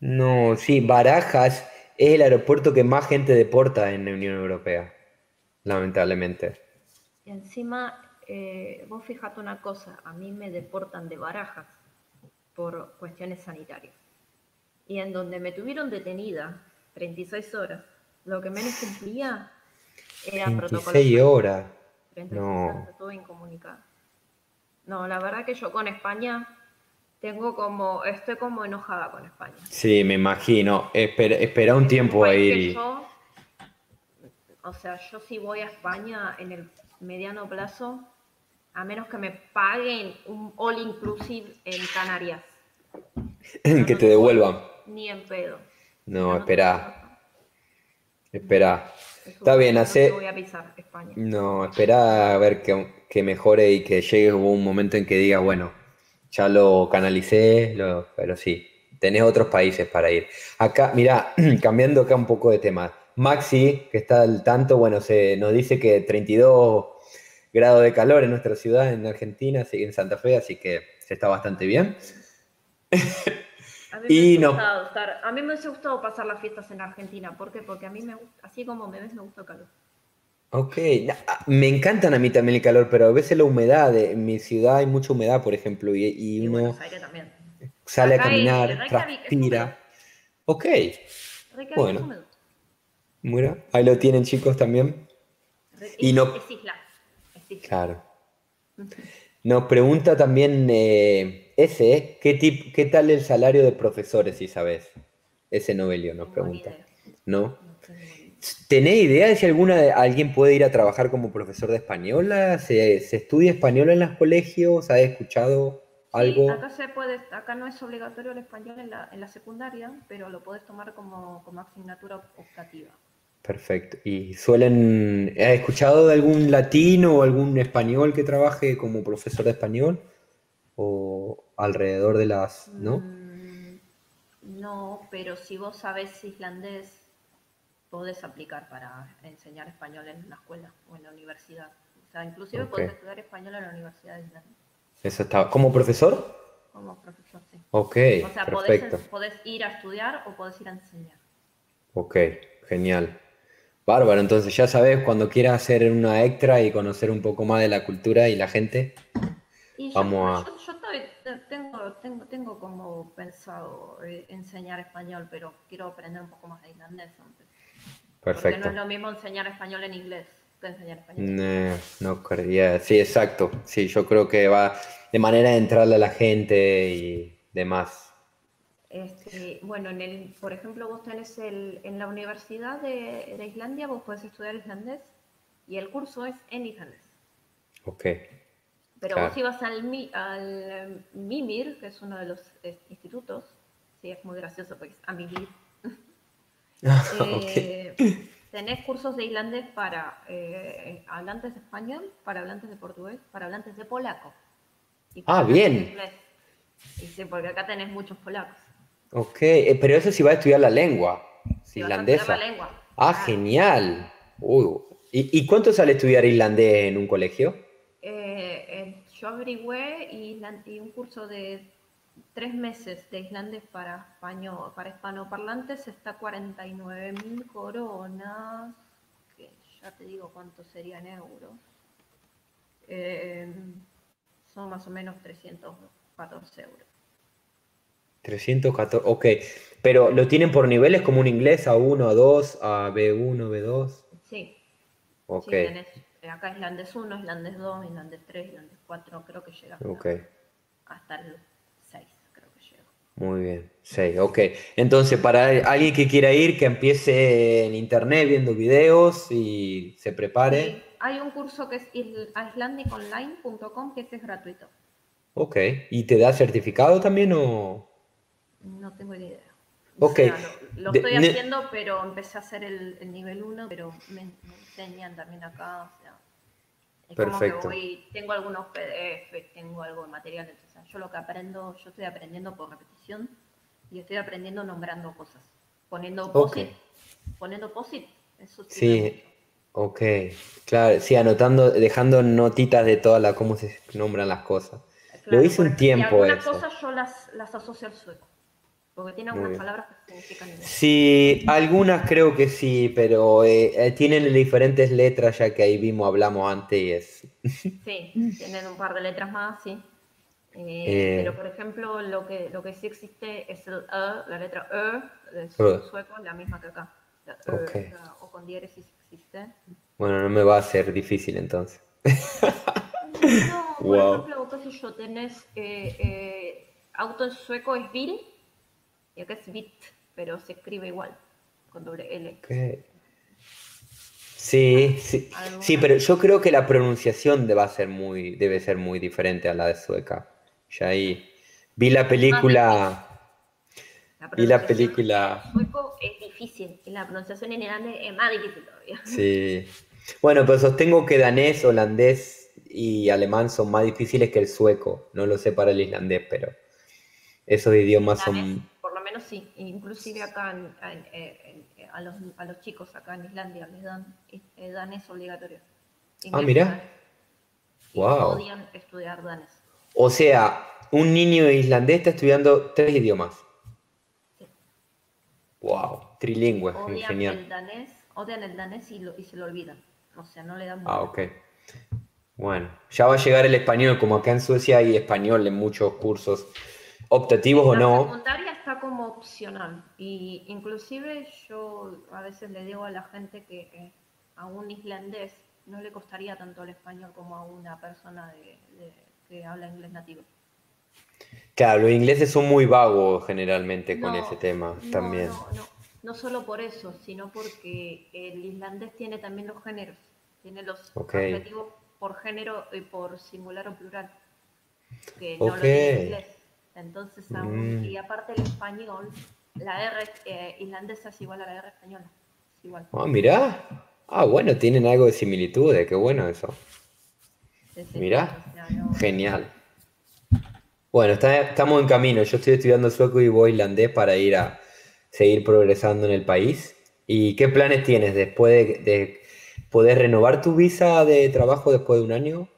No, sí, Barajas es el aeropuerto que más gente deporta en la Unión Europea, lamentablemente. Y encima eh, vos fijate una cosa, a mí me deportan de barajas por cuestiones sanitarias. Y en donde me tuvieron detenida 36 horas, lo que menos cumplía era 36 horas. no. No, la verdad que yo con España tengo como, estoy como enojada con España. Sí, me imagino. Espera, espera un tiempo ahí. o sea, yo si voy a España en el mediano plazo, a menos que me paguen un all inclusive en Canarias. que te devuelvan. Ni en pedo. No, espera. Espera. Está bien, hace. No voy a pisar España. No, espera a ver que, mejore y que llegue un momento en que diga, bueno, ya lo canalicé, pero sí, tenés otros países para ir. Acá, mira, cambiando acá un poco de tema. Maxi, que está al tanto, bueno, se nos dice que 32 grados de calor en nuestra ciudad, en Argentina, en Santa Fe, así que se está bastante bien. A mí, me no. a mí me hubiese gustado pasar las fiestas en Argentina. ¿Por qué? Porque a mí me gusta, así como me ves, me gusta el calor. Ok, me encantan a mí también el calor, pero a veces la humedad, en mi ciudad hay mucha humedad, por ejemplo, y, uno sale a caminar, transpira. Ok, bueno. Mira, ahí lo tienen chicos también. y no... Es isla. Claro. Nos pregunta también eh, ese, ¿qué, tip, ¿qué tal el salario de profesores, si sabes? Ese Novelio nos pregunta. ¿No? ¿Tenés idea de si alguna, alguien puede ir a trabajar como profesor de española? ¿Se, estudia español en los colegios? ¿Has escuchado algo? acá, se puede, acá no es obligatorio el español en la, en la secundaria, pero lo puedes tomar como, como asignatura optativa. Perfecto. ¿Y suelen, has escuchado de algún latino o algún español que trabaje como profesor de español? ¿O alrededor de las, no? Mm, no, pero si vos sabés islandés, podés aplicar para enseñar español en una escuela o en la universidad. O sea, inclusive podés estudiar español en la Universidad de Islandia. Eso está. ¿Como profesor? Como profesor, sí. Ok. O sea, podés ir a estudiar o podés ir a enseñar. Ok, genial. Bárbaro, entonces ya sabes, cuando quieras hacer una extra y conocer un poco más de la cultura y la gente, vamos a... Yo, tengo, tengo, tengo, como pensado eh, enseñar español, pero quiero aprender un poco más de islandés antes. Perfecto. Porque no es lo mismo enseñar español en inglés que enseñar español No, no sí, exacto. Sí, yo creo que va de manera de entrarle a la gente y demás. Este, bueno, en el, por ejemplo, vos tenés el, en la Universidad de, Islandia, vos podés estudiar islandés y el curso es en islandés. Ok. Pero vos ibas al, al MIMIR, que es uno de los eh, institutos, sí, es muy gracioso porque es a MIMIR. eh, tenés cursos de islandés para eh, hablantes de español, para hablantes de portugués, para hablantes de polaco. ah, bien. Y sí, porque acá tenés muchos polacos. Ok, eh, pero eso sí va a estudiar la lengua islandesa. La lengua. Ah, genial. ¿Y, cuánto sale estudiar islandés en un colegio? Eh, eh, yo averigüé y, un curso de tres meses de islandés para español, para hispanoparlantes está 49 mil coronas, que ya te digo cuánto serían euros. son más o menos 314 euros. 314, ok. Pero lo tienen por niveles como un inglés A1, A2, a B1, B2. Sí. Ok. Eh, acá islandés 1, islandés 2, islandés 3, islandés 4, creo que llega hasta, el 6, creo que llega. Muy bien, 6, ok. Entonces, para alguien que quiera ir, que empiece en internet viendo videos y se prepare. Sí. Hay un curso que es islandiconline.com que es gratuito. Ok, ¿y te da certificado también o...? No tengo idea. Ok. lo, estoy haciendo, pero empecé a hacer el, nivel 1, pero me, enseñan también acá. O sea, es Perfecto. como que voy, tengo algunos PDF, tengo algo de materiales. O sea, yo lo que aprendo, yo estoy aprendiendo por repetición y estoy aprendiendo nombrando cosas. Poniendo POSIT. Poniendo POSIT. Eso sí. Ok, claro, sí, anotando, dejando notitas de todas las cómo se nombran las cosas. lo hice un tiempo. Algunas cosas yo las, las asocio al sueco. Porque tiene algunas palabras que significan Sí, algunas creo que sí, pero eh, eh, tienen diferentes letras, ya que ahí vimos, hablamos antes y es. Sí, tienen un par de letras más, sí. Eh, pero por ejemplo, lo que, lo que sí existe es el E, la letra E del sueco, la misma que acá. e, o con diéresis existe. Bueno, no me va a ser difícil entonces. no, por ejemplo, qué sé yo, tenés auto en sueco es Bill y acá es bit, pero se escribe igual, con doble L. Sí, sí, sí, pero yo creo que la pronunciación debe ser muy, debe ser muy diferente a la de sueca. Ya ahí vi la película. La vi la película. Sueco es difícil, y la pronunciación en irlandés es más difícil todavía. Sí. Bueno, pero sostengo que danés, holandés y alemán son más difíciles que el sueco. No lo sé para el islandés, pero esos idiomas son sí, inclusive acá a, los, a, los, chicos acá en Islandia les dan eh, danés obligatorio. ah, mira. Wow. odian estudiar danés. O sea, un niño islandés está estudiando tres idiomas. Sí. Wow, trilingüe, odian genial. El danés, odian el danés y, y, se lo olvidan. O sea, no le dan Ah, ok. Bueno, ya va a llegar el español, como acá en Suecia hay español en muchos cursos optativos o no. La secundaria está como opcional y inclusive yo a veces le digo a la gente que eh, a un islandés no le costaría tanto el español como a una persona que habla inglés nativo. Claro, los ingleses son muy vagos generalmente con ese tema también. No, no, no solo por eso, sino porque el islandés tiene también los géneros, tiene los objetivos por género y por singular o plural, que no lo tiene inglés. Entonces, mm. y aparte el español, la R eh, islandesa es igual a la R española. Es igual. Ah, mirá. Ah, bueno, tienen algo de similitudes, qué bueno eso. Mirá, genial. Bueno, estamos en camino. Yo estoy estudiando sueco y voy islandés para ir a seguir progresando en el país. ¿Y qué planes tienes después de, poder renovar tu visa de trabajo después de un año?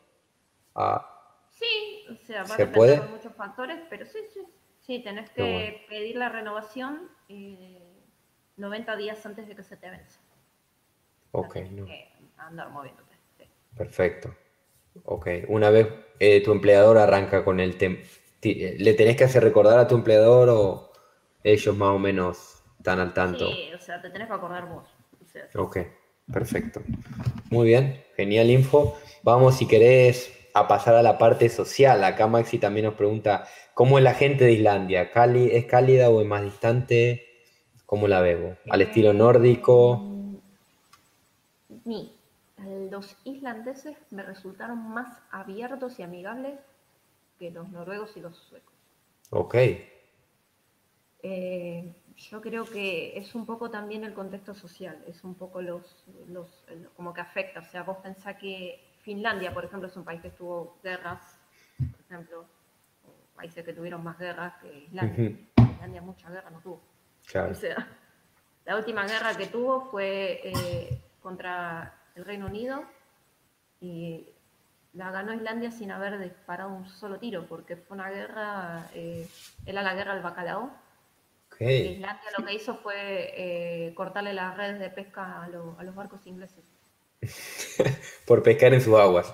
Ah, sí, o sea, va a depender de muchos factores, pero sí, sí, sí, tenés que pedir la renovación 90 eh, días antes de que se te vence. Ok, no. andar moviéndote. Perfecto. Ok, una vez eh, tu empleador arranca con el tema, ¿le tenés que hacer recordar a tu empleador o ellos más o menos están al tanto? Sí, o sea, te tenés que acordar vos. Ok, perfecto. Muy bien, genial info. Vamos, si querés, a pasar a la parte social. Acá Maxi también nos pregunta, ¿cómo es la gente de Islandia? ¿Es cálida o es más distante? ¿Cómo la veo? ¿Al estilo nórdico? mí, los islandeses me resultaron más abiertos y amigables que los noruegos y los suecos. Ok. Eh, yo creo que es un poco también el contexto social, es un poco los, los, como que afecta. O sea, vos pensás que Finlandia, por ejemplo, es un país que tuvo guerras, por ejemplo, países que tuvieron más guerras que Islandia. Finlandia mucha guerra no tuvo. Claro. O sea, la última guerra que tuvo fue eh, contra el Reino Unido y la ganó Islandia sin haber disparado un solo tiro, porque fue una guerra, eh, era la guerra del bacalao. Islandia lo que hizo fue eh, cortarle las redes de pesca a, los barcos ingleses. por pescar en sus aguas.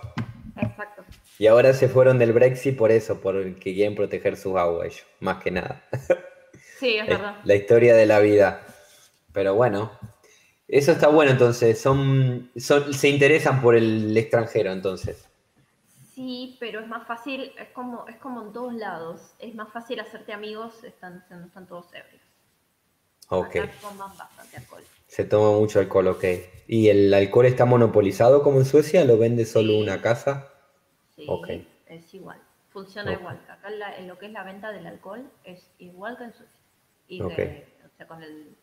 Exacto. Y ahora se fueron del Brexit por eso, porque quieren proteger sus aguas ellos, más que nada. Sí, es verdad. La historia de la vida. Pero bueno, eso está bueno, entonces. Son, se interesan por el extranjero, entonces. Sí, pero es más fácil, es como, es como en todos lados. Es más fácil hacerte amigos están, están todos ebrios. Ok. toman bastante alcohol. Se toma mucho alcohol, ok. ¿Y el alcohol está monopolizado como en Suecia? ¿Lo vende solo una casa? Sí, es igual. Funciona igual. Acá en, lo que es la venta del alcohol es igual que en Suecia. Y o sea, con el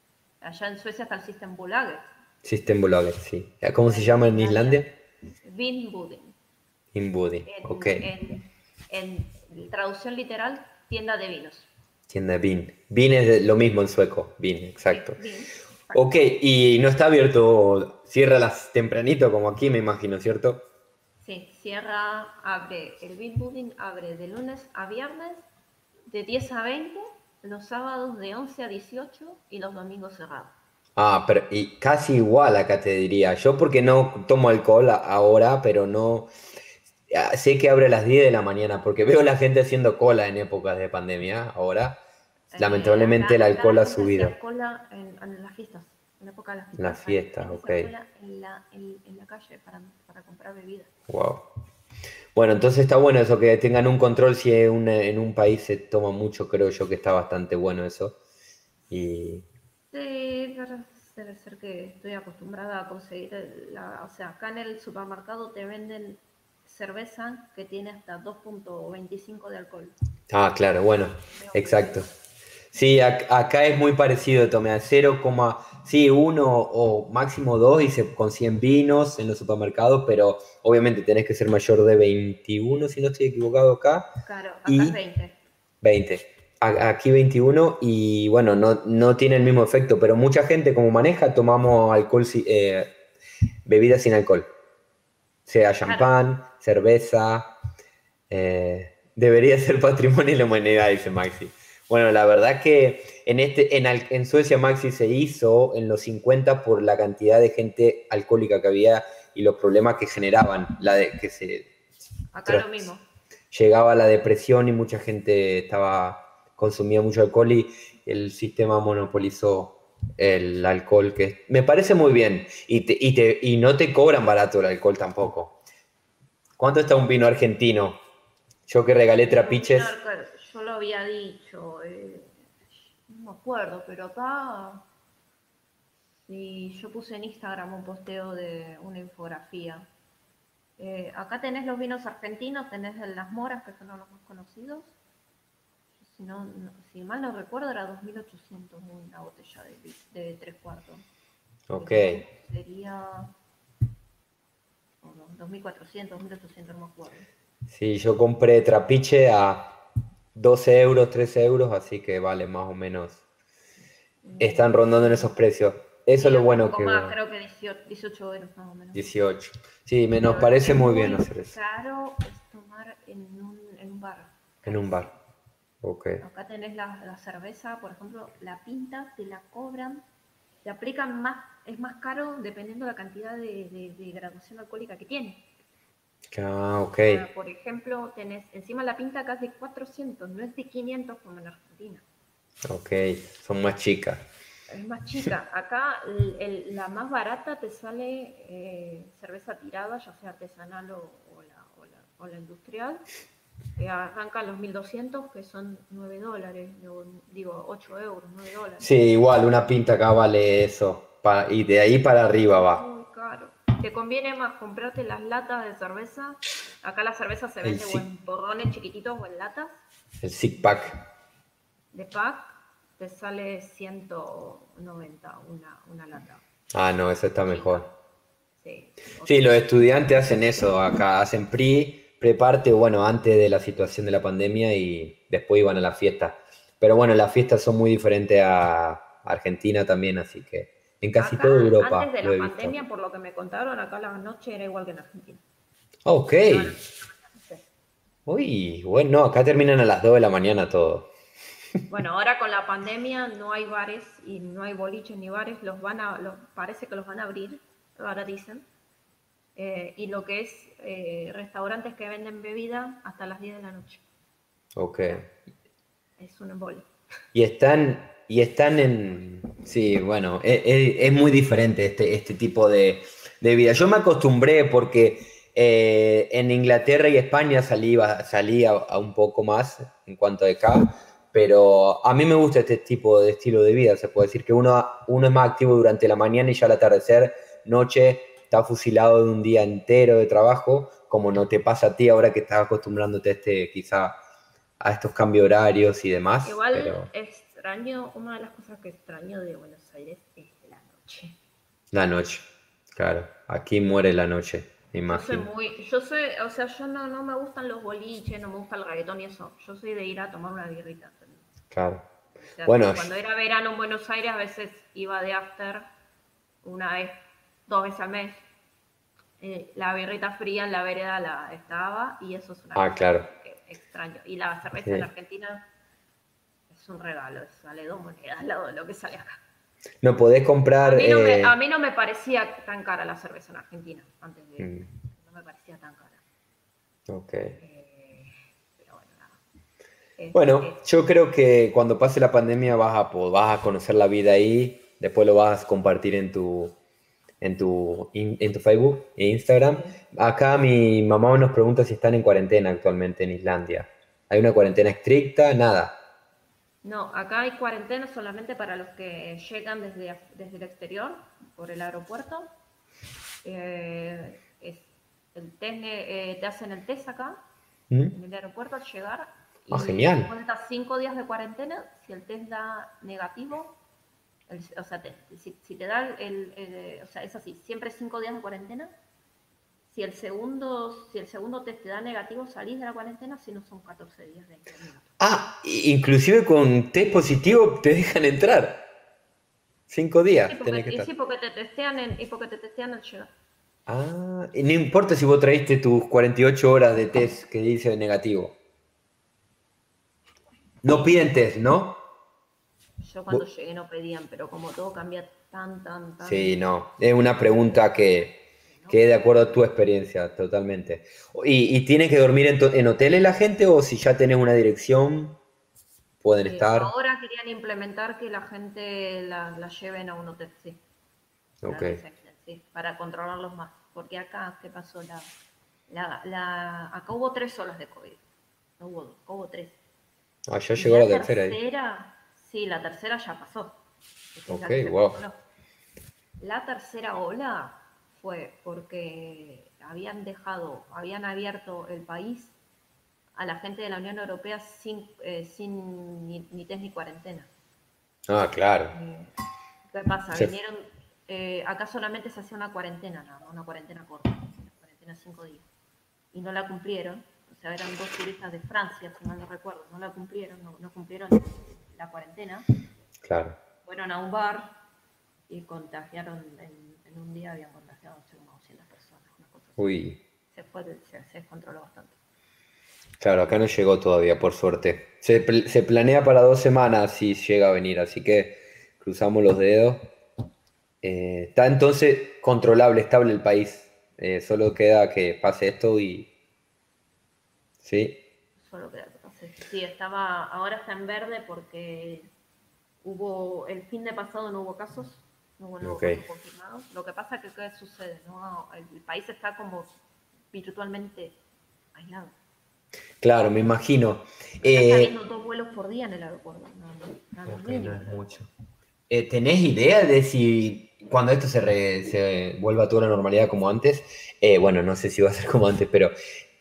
Allá en Suecia está el System Bolaget. System Bolaget, sí. ¿Cómo se llama en Islandia? Vinbudin. Vinbudin, ok. En, traducción literal, tienda de vinos. Tienda de vin. Vin es lo mismo en sueco, vin, exacto. Ok, y no está abierto, cierra las tempranito como aquí me imagino, ¿cierto? Sí, cierra, abre, el Vinbudin abre de lunes a viernes de 10 a 20 los sábados de 11 a 18 y los domingos cerrados. Ah, pero y casi igual acá te diría. Yo porque no tomo alcohol ahora, pero no... Sé que abre a las 10 de la mañana porque veo a la gente haciendo cola en épocas de pandemia ahora. Eh, Lamentablemente el alcohol ha subido. cola en, las fiestas, en época de las fiestas. Las fiestas, ok. En la, en la calle para, para comprar bebidas. Wow. Bueno, entonces está bueno eso, que tengan un control si en un país se toma mucho, creo yo que está bastante bueno eso. Y... Sí, debe ser que estoy acostumbrada a conseguir, la, o sea, acá en el supermercado te venden cerveza que tiene hasta 2.25 de alcohol. Ah, claro, bueno, exacto. Sí, acá es muy parecido, tome a 0, sí, uno o máximo dos y se consiguen vinos en los supermercados, pero obviamente tenés que ser mayor de 21, si no estoy equivocado acá. Claro, acá es 20. 20. aquí 21 y bueno, no, no, tiene el mismo efecto, pero mucha gente como maneja tomamos alcohol, eh, bebidas sin alcohol, sea champán, cerveza, eh, debería ser patrimonio de la humanidad, dice Maxi. Bueno, la verdad que en, este, en, en Suecia Maxi se hizo en los 50 por la cantidad de gente alcohólica que había y los problemas que generaban, la de que se... Acá lo mismo. Llegaba la depresión y mucha gente estaba consumía mucho alcohol y el sistema monopolizó el alcohol, que me parece muy bien. Y, y, te, y no te cobran barato el alcohol tampoco. ¿Cuánto está un vino argentino? Yo que regalé trapiches. Había dicho, eh, no me acuerdo, pero acá y yo puse en Instagram un posteo de una infografía. Eh, acá tenés los vinos argentinos, tenés las moras, que son los más conocidos. Si, no, si mal no recuerdo, era 2.800 una botella de, de tres cuartos. Ok. Sería 2.400, 2.800, no me acuerdo. Sí, yo compré trapiche a 12 euros, 13 euros, así que vale más o menos. Están rondando en esos precios. Eso es lo bueno que. Más, creo que 18, euros más o menos. 18. Sí, me nos parece muy bien hacer eso. caro es tomar en un, en un bar. En un bar. Ok. Acá tenés la, la, cerveza, por ejemplo, la pinta, te la cobran, te aplican más, es más caro dependiendo de la cantidad de, de, graduación alcohólica que tiene. Ah, ok. por ejemplo, tenés encima la pinta casi 400, no es de 500 como en Argentina. Ok, son más chicas es más chica. Acá la más barata te sale eh, cerveza tirada, ya sea artesanal o, la, industrial. Eh, arranca los 1200, que son 9 dólares, digo 8 euros, 9 dólares. Sí, igual, una pinta acá vale eso. y de ahí para arriba va. Muy caro. Te conviene más comprarte las latas de cerveza. Acá la cerveza se vende o en borrones chiquititos o en latas. El six pack. De pack te sale 190 una, una lata. Ah, no, eso está mejor. Sí, los estudiantes hacen eso acá, hacen PRI, preparte, bueno, antes de la situación de la pandemia y después iban a la fiesta. Pero bueno, las fiestas son muy diferentes a Argentina también, así que en casi toda Europa. Antes de la pandemia, por lo que me contaron, acá la noche era igual que en Argentina. Ok. Uy, bueno, acá terminan a las 2 de la mañana todo. Bueno, ahora con la pandemia no hay bares y no hay boliches ni bares, los van a, los, parece que los van a abrir, ahora dicen. Eh, y lo que es eh, restaurantes que venden bebida hasta las 10 de la noche. Ok. Es un embole. Y están, y están en... Sí, bueno, es, e, es, muy diferente este, este tipo de, de, vida. Yo me acostumbré porque eh, en Inglaterra y España salí, salí a, a, un poco más en cuanto a acá pero a mí me gusta este tipo de estilo de vida. Se puede decir que uno, uno es más activo durante la mañana y ya al atardecer, noche, está fusilado de un día entero de trabajo, como no te pasa a ti ahora que estás acostumbrándote a este, quizá a estos cambios horarios y demás. Igual extraño, una de las cosas que extraño de Buenos Aires es la noche. La noche, claro. Aquí muere la noche. Yo soy muy, yo soy, o sea, yo no, no me gustan los boliches, no me gusta el reggaetón y eso. Yo soy de ir a tomar una birrita. Claro. bueno. Cuando era verano en Buenos Aires, a veces iba de after una vez, dos veces al mes. Eh, la birrita fría en la vereda la estaba y eso es una ah, claro. extraño. Y la cerveza en Argentina es un regalo, sale dos monedas al lado de lo que sale acá. No podés comprar. Eh, a mí no, me, parecía tan cara la cerveza en Argentina antes de. Mm. No me parecía tan cara. Ok. Eh, pero bueno, nada. bueno, yo creo que cuando pase la pandemia vas a, vas a conocer la vida ahí. Después lo vas a compartir en tu, en tu, en tu Facebook e Instagram. Acá mi mamá nos pregunta si están en cuarentena actualmente en Islandia. ¿Hay una cuarentena estricta? Nada. No, acá hay cuarentena solamente para los que llegan desde, desde el exterior, por el aeropuerto. Eh, el test, eh, te hacen el test acá, ¿Mm? en el aeropuerto al llegar. Ah, genial. Después de cinco días de cuarentena, si el test da negativo, o sea, si, te da el, o sea, es así, siempre cinco días de cuarentena. Si el segundo, si el segundo test te da negativo, salís de la cuarentena si no son 14 días de. Ah, inclusive con test positivo te dejan entrar. Cinco días. Sí, porque, que sí, porque te testean en, y porque te testean al llegar. Ah, y no importa si vos traíste tus 48 horas de test que dice negativo. No piden test, ¿no? Yo cuando llegué no pedían, pero como todo cambia tan, tan, tan. Sí, no. Es una pregunta que, que de acuerdo a tu experiencia, totalmente. ¿Y, y tiene que dormir en, en, hoteles la gente o si ya tenés una dirección, pueden estar? Ahora querían implementar que la gente la, la lleven a un hotel, sí. Ok. Sí, para controlarlos más. Porque acá, ¿qué pasó? La, la, la, acá hubo tres olas de COVID. No hubo dos, hubo tres. Ah, ya llegó la, tercera, tercera Sí, la tercera ya pasó. Ok, wow. La tercera ola fue porque habían dejado, habían abierto el país a la gente de la Unión Europea sin, eh, sin ni, test ni cuarentena. Ah, claro. Eh, ¿Qué pasa? Vinieron, eh, acá solamente se hacía una cuarentena, nada una cuarentena corta, una cuarentena cinco días. Y no la cumplieron. O sea, eran dos turistas de Francia, si mal no recuerdo, no la cumplieron, no cumplieron la cuarentena. Claro. Fueron a un bar y contagiaron, en, un día habían contagiado como 200 personas. Uy. Se, fue, se, se, descontroló bastante. Claro, acá no llegó todavía, por suerte. Se, se, planea para dos semanas si llega a venir, así que cruzamos los dedos. Eh, está entonces controlable, estable el país. Eh, solo queda que pase esto y... Sí. Solo queda Sí, estaba, ahora está en verde porque hubo, el fin de pasado no hubo casos, no. Lo que pasa es que, ¿qué sucede? No? El, país está como virtualmente aislado. Claro, me imagino. Está eh, dos vuelos por día en el aeropuerto. No, no, no es mucho. Eh, ¿Tenés idea de si cuando esto se, se vuelva a toda la normalidad como antes, eh, bueno, no sé si va a ser como antes, pero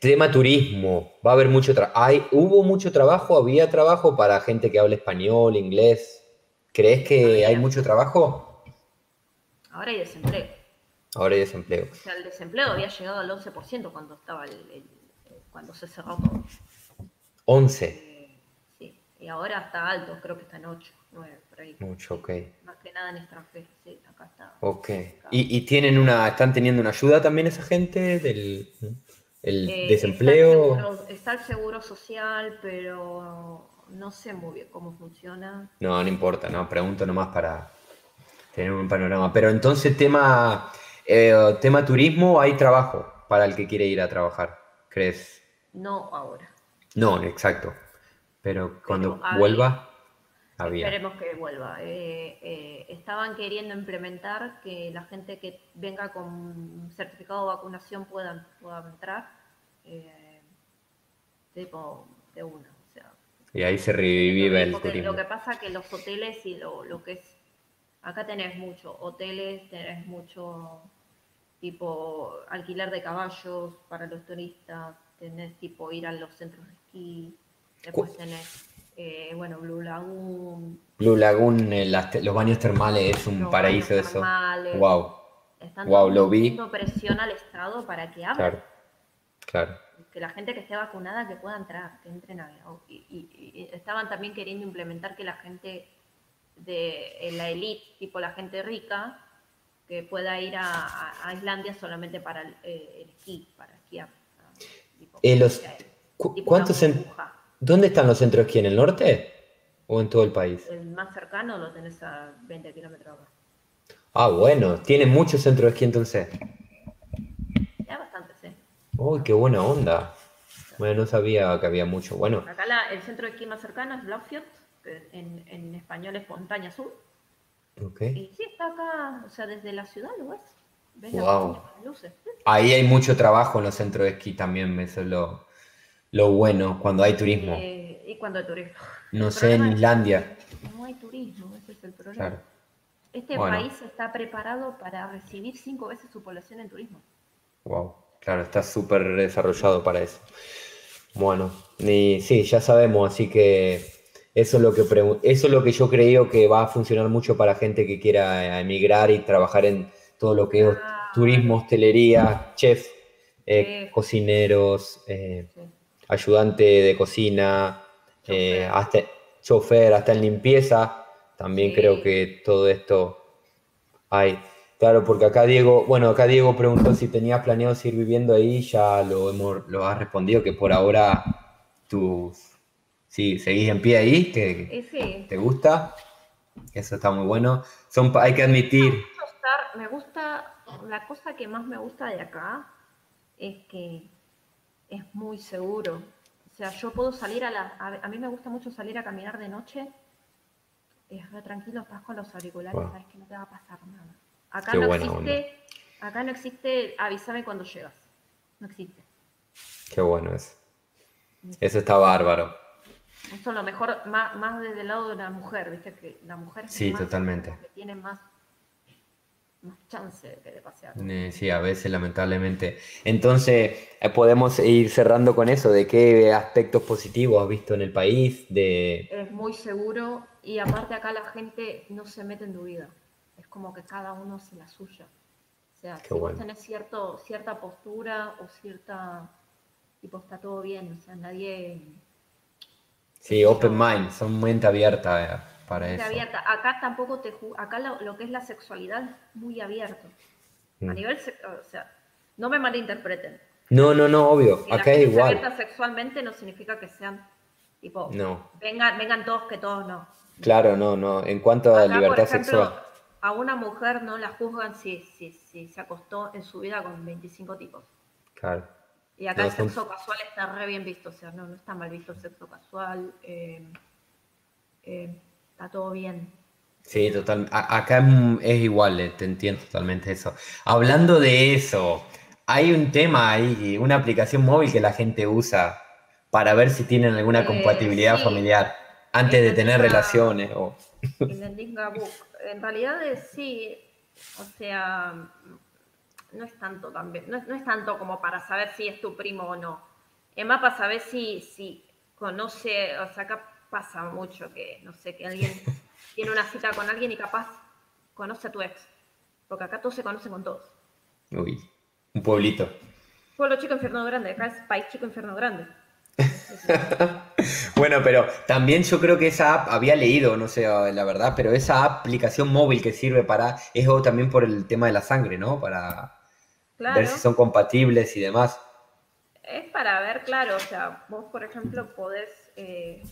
Tema turismo, va a haber mucho trabajo. ¿Hubo mucho trabajo? ¿Había trabajo para gente que habla español, inglés? ¿Crees que hay mucho trabajo? Ahora hay desempleo. Ahora hay desempleo. O sea, el desempleo había llegado al 11% cuando, estaba el, cuando se cerró todo. 11. Eh, sí, y ahora está alto, creo que está en 8, 9, por ahí. Mucho, ok. Más que nada en extranjero, sí, acá está. Ok. ¿Y, ¿Y, tienen una, están teniendo una ayuda también esa gente del el eh, desempleo. Está el, seguro, social, pero no sé muy bien cómo funciona. No, no importa, no, pregunto nomás para tener un panorama. Pero entonces, tema, eh, tema turismo, hay trabajo para el que quiere ir a trabajar, ¿crees? No ahora. No, exacto. Pero cuando vuelva, había. Esperemos que vuelva. Eh, estaban queriendo implementar que la gente que venga con certificado de vacunación pueda, pueda entrar eh, tipo de una. O sea, y ahí se revive el turismo. Lo que pasa que los hoteles y lo, lo que es, acá tenés mucho, hoteles, tenés mucho tipo alquiler de caballos para los turistas, tenés tipo ir a los centros de esquí, después tenés, eh, bueno, Blue Lagoon. Blue Lagoon, eh, los baños termales es un paraíso eso. Wow. Están wow, lo vi. presión al Estado para que abra. Claro. Que la gente que esté vacunada que pueda entrar, que entren a... Y, estaban también queriendo implementar que la gente de la elite, tipo la gente rica, que pueda ir a, Islandia solamente para el, eh, esquí, para esquiar. Eh, los, ¿Cuántos ¿Dónde están los centros de esquí? ¿En el norte o en todo el país? El más cercano lo tenés a 20 kilómetros acá. Ah, bueno, tiene muchos centros de esquí entonces. Uy, qué buena onda. Bueno, no sabía que había mucho. Bueno. Acá el centro de esquí más cercano es Blackfield, que en, español es Montaña Sur. Ok. Y sí, está acá, o sea, desde la ciudad lo ves. ¿Ves wow. luces? Ahí hay mucho trabajo en los centros de esquí también, eso es lo, lo bueno, cuando hay turismo. Eh, ¿Y cuando hay turismo? No sé, en Islandia. No hay turismo, ese es el problema. Claro. Este país está preparado para recibir cinco veces su población en turismo. Wow. Claro, está súper desarrollado para eso. Bueno, y sí, ya sabemos, así que eso es lo que eso es lo que yo creo que va a funcionar mucho para gente que quiera emigrar y trabajar en todo lo que es turismo, hostelería, chef. eh, cocineros, eh, ayudante de cocina, chofer. hasta chofer, hasta en limpieza. También creo que todo esto hay. Claro, porque acá Diego, bueno, acá Diego preguntó si tenías planeado seguir viviendo ahí, ya lo hemos, lo has respondido, que por ahora tú sí, seguís en pie ahí, que te gusta. Eso está muy bueno. Son, hay que admitir. Me gusta, la cosa que más me gusta de acá es que es muy seguro. O sea, yo puedo salir a la. A, mí me gusta mucho salir a caminar de noche. Es re tranquilo, estás con los auriculares, sabes que no te va a pasar nada. Acá no existe, acá no existe avísame cuando llegas. No existe. Qué bueno es. Eso está bárbaro. Eso es lo mejor, más, más desde el lado de la mujer, viste que la mujer sí, totalmente. tiene más, más chance de que pasear. Sí, a veces lamentablemente. Entonces, eh, podemos ir cerrando con eso, de qué aspectos positivos has visto en el país. De... Es muy seguro y aparte acá la gente no se mete en tu vida es como que cada uno se la suya. O sea, si vos tenés cierto, cierta postura o cierta, tipo, está todo bien, o sea, nadie... Sí, open mind, son mente abierta eh, para mente eso. abierta. Acá tampoco te... Acá lo, que es la sexualidad es muy abierto. A mm. nivel... O sea, no me malinterpreten. No, no, no, obvio. acá es igual. abierta sexualmente no significa que sean, tipo, no. vengan, vengan todos que todos no. Claro, no, no. En cuanto a libertad sexual a una mujer no la juzgan si, si, si, se acostó en su vida con 25 tipos. Claro. Y acá el sexo casual está re bien visto, o sea, no, no está mal visto el sexo casual, eh, eh, está todo bien. Sí, total. acá es, igual, eh, te entiendo totalmente eso. Hablando de eso, hay un tema ahí, una aplicación móvil que la gente usa para ver si tienen alguna compatibilidad familiar antes de tener relaciones. O... En realidad sí, o sea, no es tanto también, no es, tanto como para saber si es tu primo o no. Es más para saber si, si conoce, o sea, acá pasa mucho que, no sé, que alguien tiene una cita con alguien y capaz conoce a tu ex. Porque acá todos se conocen con todos. Uy, un pueblito. Pueblo chico, infierno grande. Acá es país chico, infierno grande. bueno, pero también yo creo que esa app, había leído, no sé la verdad, pero esa aplicación móvil que sirve para, es también por el tema de la sangre, ¿no? Para ver si son compatibles y demás. Es para ver, claro, o sea, vos por ejemplo podés, eh,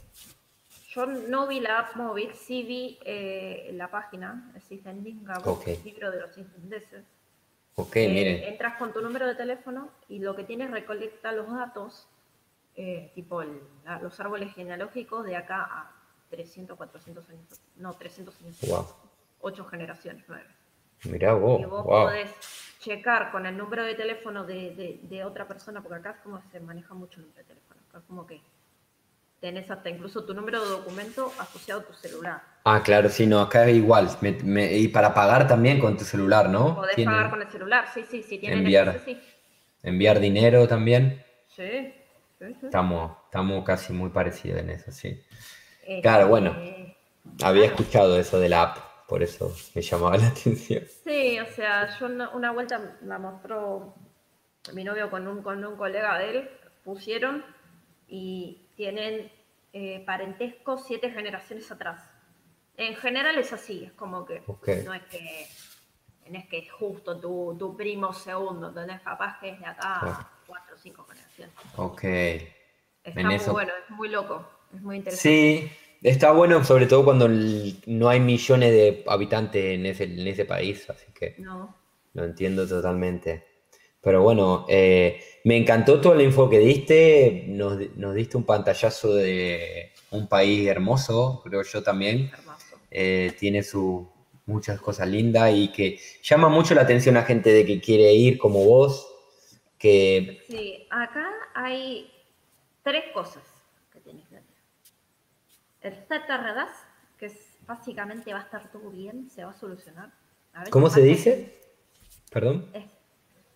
yo no vi la app móvil, sí vi eh, la página, existe en el libro de los intendeces. Ok, eh, Entras con tu número de teléfono y lo que tienes recolecta los datos eh, tipo los árboles genealógicos de acá a 300, 400 años, no, 300 años, wow. 8 generaciones, 9. Mirá vos, y vos podés checar con el número de teléfono de, de, otra persona, porque acá es como se maneja mucho el número de teléfono, acá es como que tenés hasta incluso tu número de documento asociado a tu celular. Ah, claro, sí, no, acá es igual. y para pagar también con tu celular, ¿no? Podés pagar con el celular, sí, sí, sí. Tienen enviar, enviar dinero también. Sí. Estamos, estamos casi muy parecidos en eso, sí. claro, bueno, había escuchado eso de la app, por eso me llamaba la atención. Sí, o sea, yo una, vuelta la mostró mi novio con un, con un colega de él, pusieron y tienen eh, parentesco siete generaciones atrás. En general es así, es como que no es que es que es justo tu, tu primo segundo, tenés capaz que es de acá cuatro o cinco generaciones. Ok. Está muy bueno, es muy loco, es muy interesante. Sí, está bueno sobre todo cuando no hay millones de habitantes en ese, en ese país, así que no. lo entiendo totalmente. Pero bueno, eh, me encantó toda la info que diste, nos, nos, diste un pantallazo de un país hermoso, creo yo también. Eh, tiene su, muchas cosas lindas y que llama mucho la atención a gente de que quiere ir como vos. Que... Sí, acá hay tres cosas que tenés que hacer. El ZRDAS, que es, básicamente va a estar todo bien, se va a solucionar. ¿Cómo se dice? Perdón. Es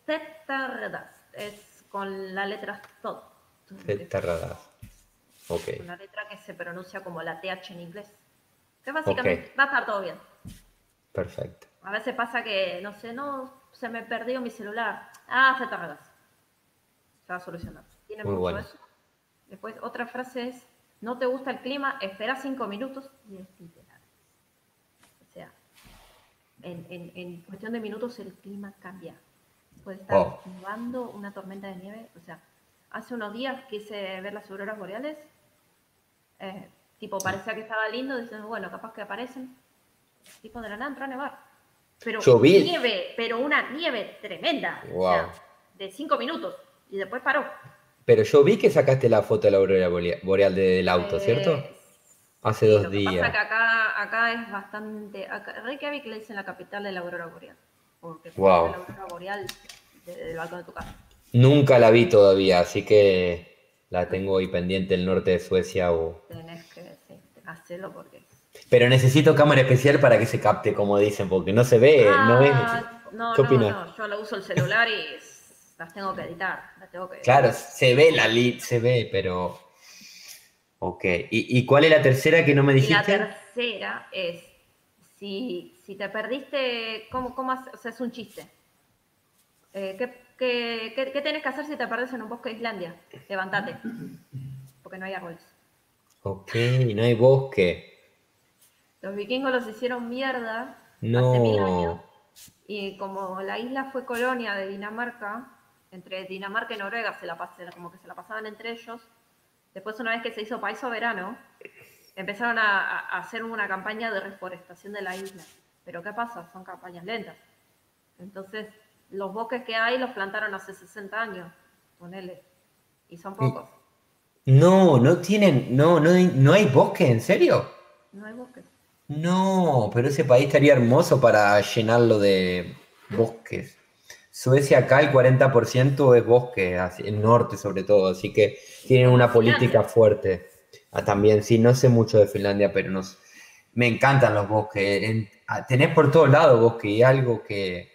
ZRDAS, es con la letra TOD. ZRDAS. Ok. Una letra que se pronuncia como la TH en inglés. Que básicamente va a estar todo bien. Perfecto. A veces pasa que, no sé, no, se me perdió mi celular. Ah, ZRDAS. se va a solucionar. Tiene mucho eso. Después, otra frase es, no te gusta el clima, espera cinco minutos y es literal. O sea, en, cuestión de minutos el clima cambia. Puede estar oh. una tormenta de nieve. O sea, hace unos días quise ver las auroras boreales. Eh, tipo, parecía que estaba lindo, diciendo, bueno, capaz que aparecen. Tipo, de la nada entró a nevar. Pero nieve, pero una nieve tremenda. O sea, de cinco minutos. Y después paró. Pero yo vi que sacaste la foto de la aurora boreal del auto, ¿cierto? Eh, Hace dos días. Pasa que acá, acá es bastante. Acá, Reykjavik le dicen la capital de la aurora boreal. Porque wow. la aurora boreal balcón de tu casa. Nunca la vi todavía, así que la tengo ahí pendiente el norte de Suecia o. Tenés que sí, hacerlo porque. Pero necesito cámara especial para que se capte, como dicen, porque no se ve, no es. No, ¿Qué no, no, yo lo uso el celular y las tengo que editar. Las tengo que claro, se ve la lead, se ve, pero. Ok. ¿Y, cuál es la tercera que no me dijiste? La tercera es: si, si te perdiste, ¿cómo, cómo o sea, es un chiste. Eh, ¿qué, qué, qué, qué, tenés que hacer si te perdés en un bosque de Islandia? Levántate. Porque no hay árboles. Ok, no hay bosque. Los vikingos los hicieron mierda no. hace mil años. Y como la isla fue colonia de Dinamarca, entre Dinamarca y Noruega se la pasaban, como que se la pasaban entre ellos. Después, una vez que se hizo país soberano, empezaron a, hacer una campaña de reforestación de la isla. Pero ¿qué pasa? Son campañas lentas. Entonces, los bosques que hay los plantaron hace 60 años, ponele. Y son pocos. No, no tienen, no, no, no hay bosques, ¿en serio? No hay bosques. No, pero ese país estaría hermoso para llenarlo de bosques. Suecia acá el 40% es bosque, el norte sobre todo, así que tienen una política fuerte. Ah, también, sí, no sé mucho de Finlandia, pero nos, me encantan los bosques. Ah, tenés por todos lados bosque y algo que,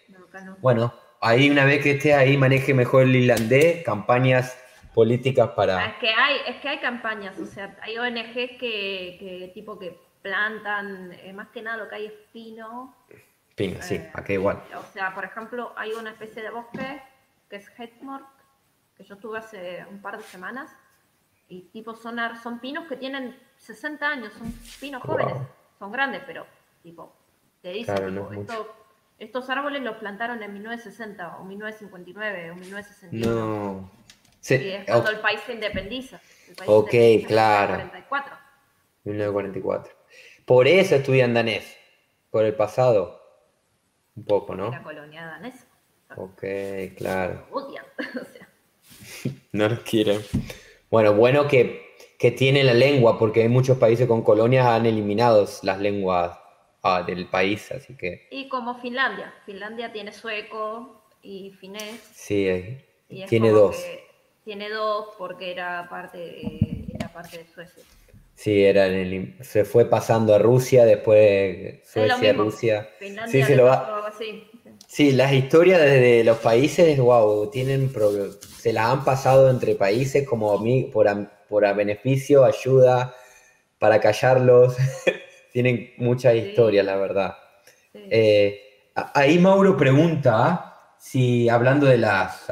bueno, ahí una vez que estés ahí maneje mejor el irlandés, campañas políticas para... Ah, es que hay, es que hay campañas, o sea, hay ONG que, que tipo que plantan, eh, más que nada lo que hay es pino, sí, eh, aquí igual. O sea, por ejemplo, hay una especie de bosque que es Hetmork, que yo estuve hace un par de semanas, y tipo son, son pinos que tienen 60 años, son pinos jóvenes, son grandes, pero tipo, te dicen, estos árboles los plantaron en 1960 o 1959 o 1961. No. Sí. Y es cuando el país se independiza. ok, claro. 1944. 1944. Por eso estudian danés, por el pasado. Un poco, ¿no? La colonia danesa. Ok, claro. no los quieren. Bueno, bueno que, que tiene la lengua, porque hay muchos países con colonias han eliminado las lenguas ah, del país, así que... Y como Finlandia. Finlandia tiene sueco y finés. Sí, tiene dos. Tiene dos porque era parte, era parte de Suecia. Sí, era en el, se fue pasando a Rusia, después Suecia, Rusia. sí, se lo va. Sí, las historias desde los países, wow, tienen se las han pasado entre países como por, por beneficio, ayuda, para callarlos. tienen muchas historias, la verdad. Eh, ahí Mauro pregunta si, hablando de las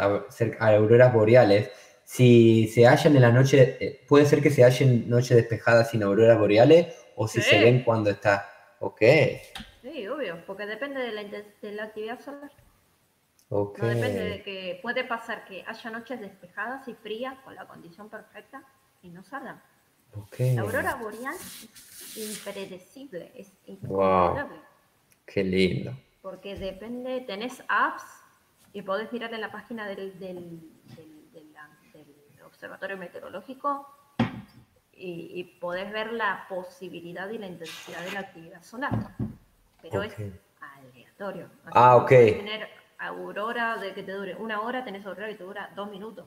auroras boreales, si se hallan en la noche, eh, puede ser que se hallen noches despejadas sin auroras boreales o si se ven cuando está. Ok. Sí, obvio, porque depende de la, de la actividad solar. Okay. No depende de que puede pasar que haya noches despejadas y frías con la condición perfecta y no salgan. Okay. La aurora boreal es impredecible, es wow. Qué lindo. Porque depende, tenés apps y podés mirar en la página del, del observatorio meteorológico y, podés ver la posibilidad y la intensidad de la actividad solar. Pero es aleatorio. ah, ok. Tener aurora de que te dure una hora, tenés aurora que te dura dos minutos.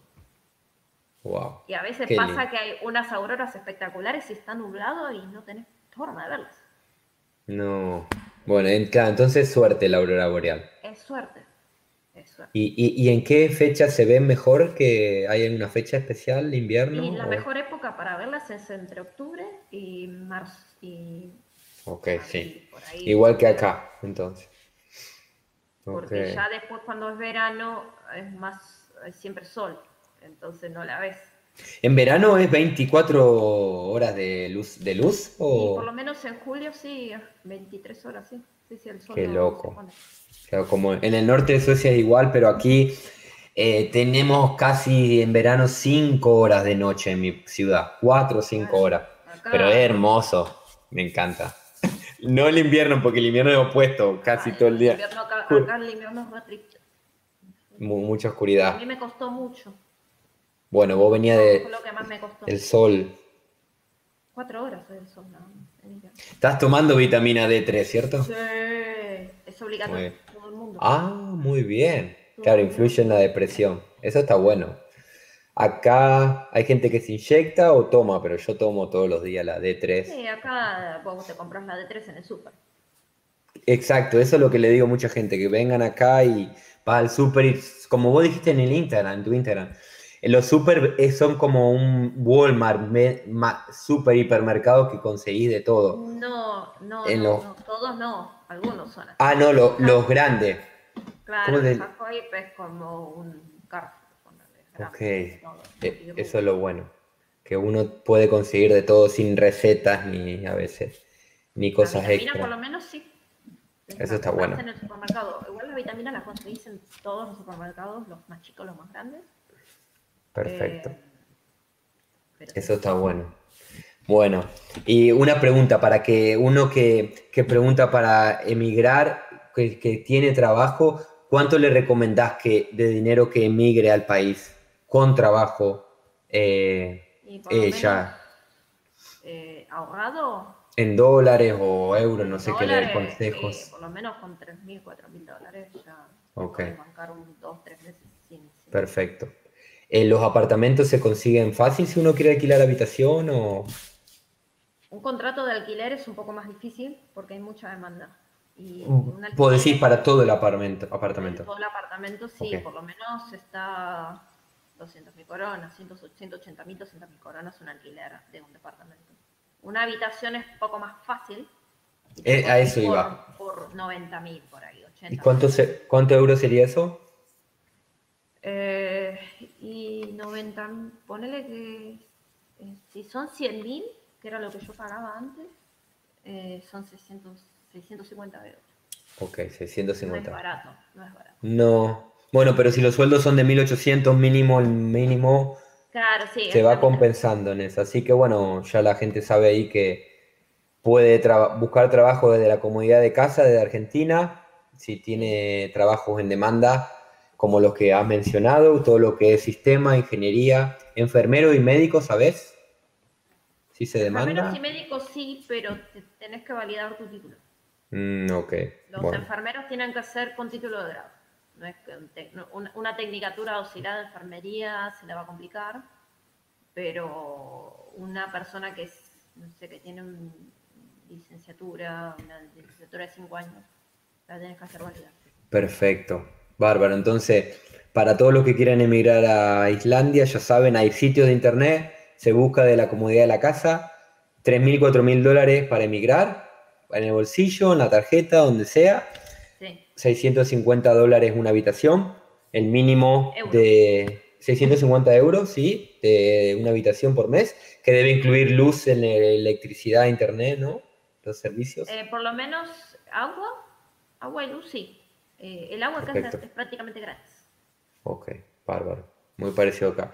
Wow. Y a veces pasa que hay unas auroras espectaculares y está nublado y no tenés forma de verlas. No. Bueno, entonces suerte la aurora boreal. Es suerte. ¿Y, en qué fecha se ven mejor? ¿Que hay una fecha especial, invierno? Y la mejor época para verlas es entre octubre y marzo. Y ok, sí. Igual que acá, entonces. Porque ya después cuando es verano es más, siempre sol. entonces no la ves. ¿En verano es 24 horas de luz? De luz o... por lo menos en julio sí, 23 horas, sí. Sí, sí el sol Qué loco. como en el norte de Suecia es igual, pero aquí eh, tenemos casi en verano 5 horas de noche en mi ciudad, 4 o 5 horas. Pero es hermoso, me encanta. No el invierno, porque el invierno es opuesto casi todo el día. acá, el invierno es más triste. Mucha oscuridad. A mí me costó mucho. Bueno, vos venías de. El sol. Cuatro horas del sol, ¿no? Estás tomando vitamina D3, ¿cierto? Sí, es obligatorio. Todo el mundo. Ah, muy bien. Claro, influye en la depresión. Eso está bueno. Acá hay gente que se inyecta o toma, pero yo tomo todos los días la D3. Sí, acá vos te compras la D3 en el súper. Exacto, eso es lo que le digo a mucha gente, que vengan acá y vas al súper y, como vos dijiste en el Instagram, en tu Instagram, los super son como un Walmart, super hipermercado que conseguís de todo. No, no, no, todos no, algunos son así. Ah, no, los grandes. Claro, el es como un Carrefour. Ok, eh, eso es lo bueno, que uno puede conseguir de todo sin recetas ni a veces, ni cosas vitamina por lo menos sí. Eso está bueno. En el supermercado. Igual la vitamina la conseguís en todos los supermercados, los más chicos, los más grandes. Perfecto. Eh, eso está bueno. Bueno, y una pregunta para que uno que, pregunta para emigrar, que, tiene trabajo, ¿cuánto le recomendás que, de dinero que emigre al país con trabajo eh, ella? Eh, ¿Ahorrado? En dólares o euros, no sé qué leer consejos. por lo menos con 3.000, 4.000 dólares ya okay. bancar un 2, 3 meses sin... Perfecto. Eh, ¿Los apartamentos se consiguen fácil si uno quiere alquilar habitación o...? Un contrato de alquiler es un poco más difícil porque hay mucha demanda. Y mm, ¿Puedo decir para todo el apartamento? apartamento. Todo el apartamento, sí, por lo menos está 200.000 coronas, 180.000, 200.000 coronas un alquiler de un departamento. Una habitación es un poco más fácil. Eh, a eso iba. Por 90.000 por ahí, 80. ¿Y cuánto, cuánto euros sería eso? Eh, y 90, ponele que eh, si son 100 mil, que era lo que yo pagaba antes, eh, son 600, 650 euros. Ok, 650. No es barato, no es barato. No. Bueno, pero si los sueldos son de 1800 mínimo, el mínimo claro, sí, se va compensando en eso. Así que bueno, ya la gente sabe ahí que puede buscar trabajo desde la comodidad de casa, desde Argentina. Si tiene trabajos en demanda, como los que has mencionado, todo lo que es sistema, ingeniería, enfermero y médico, ¿sabes? Si se demanda. Enfermeros y médicos sí, pero tenés que validar tu título. Mm, ok. Los enfermeros tienen que hacer con título de grado. No es que una, tecnicatura auxiliar de enfermería se le va a complicar, pero una persona que es, no sé, que tiene una licenciatura, una licenciatura de cinco años, la tienes que hacer validar. Perfecto. Bárbaro, entonces, para todos los que quieran emigrar a Islandia, ya saben, hay sitios de internet, se busca de la comodidad de la casa, 3.000, 4.000 dólares para emigrar, en el bolsillo, en la tarjeta, donde sea. 650 dólares una habitación, el mínimo de 650 euros, sí, de una habitación por mes, que debe incluir luz, electricidad, internet, ¿no? Los servicios. Eh, por lo menos agua, agua y luz, sí. Eh, el agua acá es, prácticamente gratis. Ok, bárbaro. Muy parecido acá.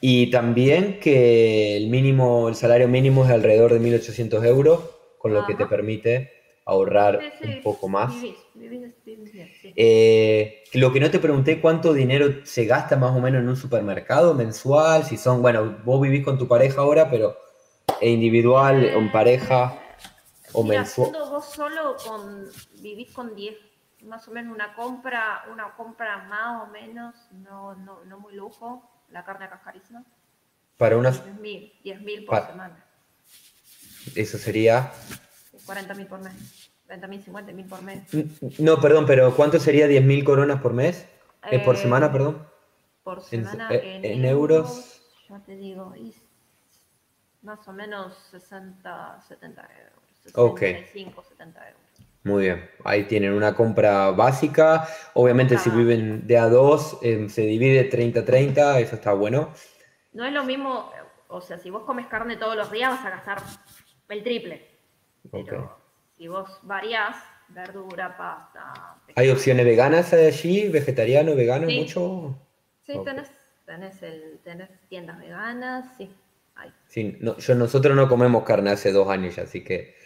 Y también que el mínimo, el salario mínimo es alrededor de 1.800 euros, con lo que te permite ahorrar un poco más. Eh, lo que no te pregunté, ¿cuánto dinero se gasta más o menos en un supermercado mensual? Si son, bueno, vos vivís con tu pareja ahora, pero individual, o en pareja o mensual. vos solo con, vivís con 10 más o menos una compra, una compra más o menos, no, no, no muy lujo, la carne acá es carísima. Para unas... 10 mil, por semana. Eso sería... 40 mil por mes, 30 mil, 50 mil por mes. No, perdón, pero ¿cuánto sería 10 mil coronas por mes? Eh, por semana, perdón. Por semana en, en, euros, Ya te digo, más o menos 60, 70 euros. 65, 70 euros. Muy bien, ahí tienen una compra básica. Obviamente si viven de a dos, em, se divide 30-30, eso está bueno. No es lo mismo, o sea, si vos comes carne todos los días vas a gastar el triple. Pero si vos variás, verdura, pasta... ¿Hay opciones veganas allí? ¿Vegetariano, vegano, mucho? Sí, tenés, tenés, el, tenés tiendas veganas, sí. Hay. Sí, yo, nosotros no comemos carne hace dos años ya, así que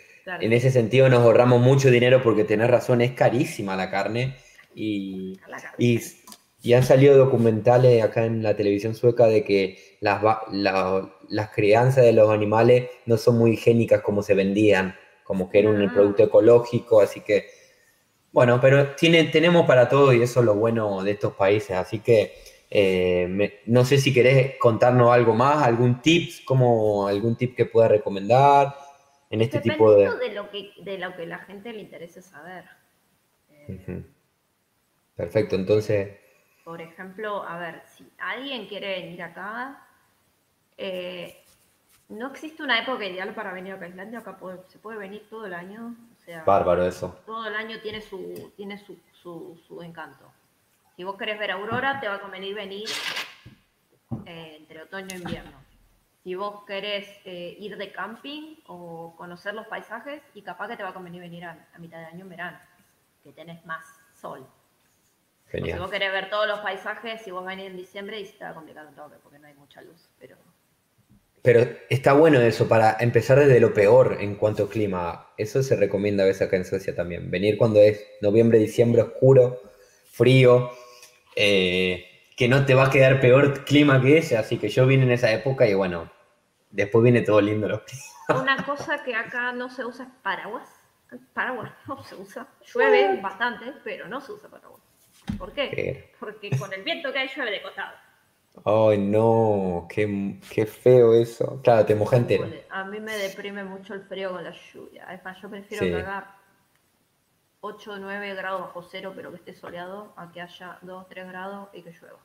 en ese sentido nos ahorramos mucho dinero porque tenés razón, es carísima la carne y, y, y, han salido documentales acá en la televisión sueca de que las, las crianzas de los animales no son muy higiénicas como se vendían, como que era un ah. producto ecológico, así que bueno, pero tiene, tenemos para todo y eso es lo bueno de estos países, así que eh, no sé si querés contarnos algo más, algún tips, como algún tip que pueda recomendar en este tipo de... de lo que de lo que la gente le interese saber. Eh, Perfecto, entonces... Por ejemplo, a ver, si alguien quiere venir acá, eh, no existe una época ideal para venir a Islandia, acá se puede venir todo el año. O sea, Bárbaro eso. Todo el año tiene su, tiene su, su, encanto. Si vos querés ver aurora, te va a convenir venir eh, entre otoño e invierno si vos querés eh, ir de camping o conocer los paisajes, y capaz que te va a convenir venir a, mitad de año en verano, que tenés más sol. si vos querés ver todos los paisajes, si vos venís en diciembre, y se te va a complicar un toque porque no hay mucha luz. Pero... pero está bueno eso, para empezar desde lo peor en cuanto a clima. Eso se recomienda a veces acá en Suecia también. Venir cuando es noviembre, diciembre, oscuro, frío. Eh, que no te va a quedar peor clima que ese, así que yo vine en esa época y bueno, Después viene todo lindo. Una cosa que acá no se usa es paraguas. Paraguas no se usa. Llueve bastante, pero no se usa paraguas. ¿Por qué? Porque con el viento que hay llueve de costado. Ay, no, qué, qué, feo eso. Claro, te moja entero. A mí me deprime mucho el frío con la lluvia. Es más, yo prefiero sí. cagar 8 o 9 grados bajo cero, pero que esté soleado, a que haya 2 o 3 grados y que llueva.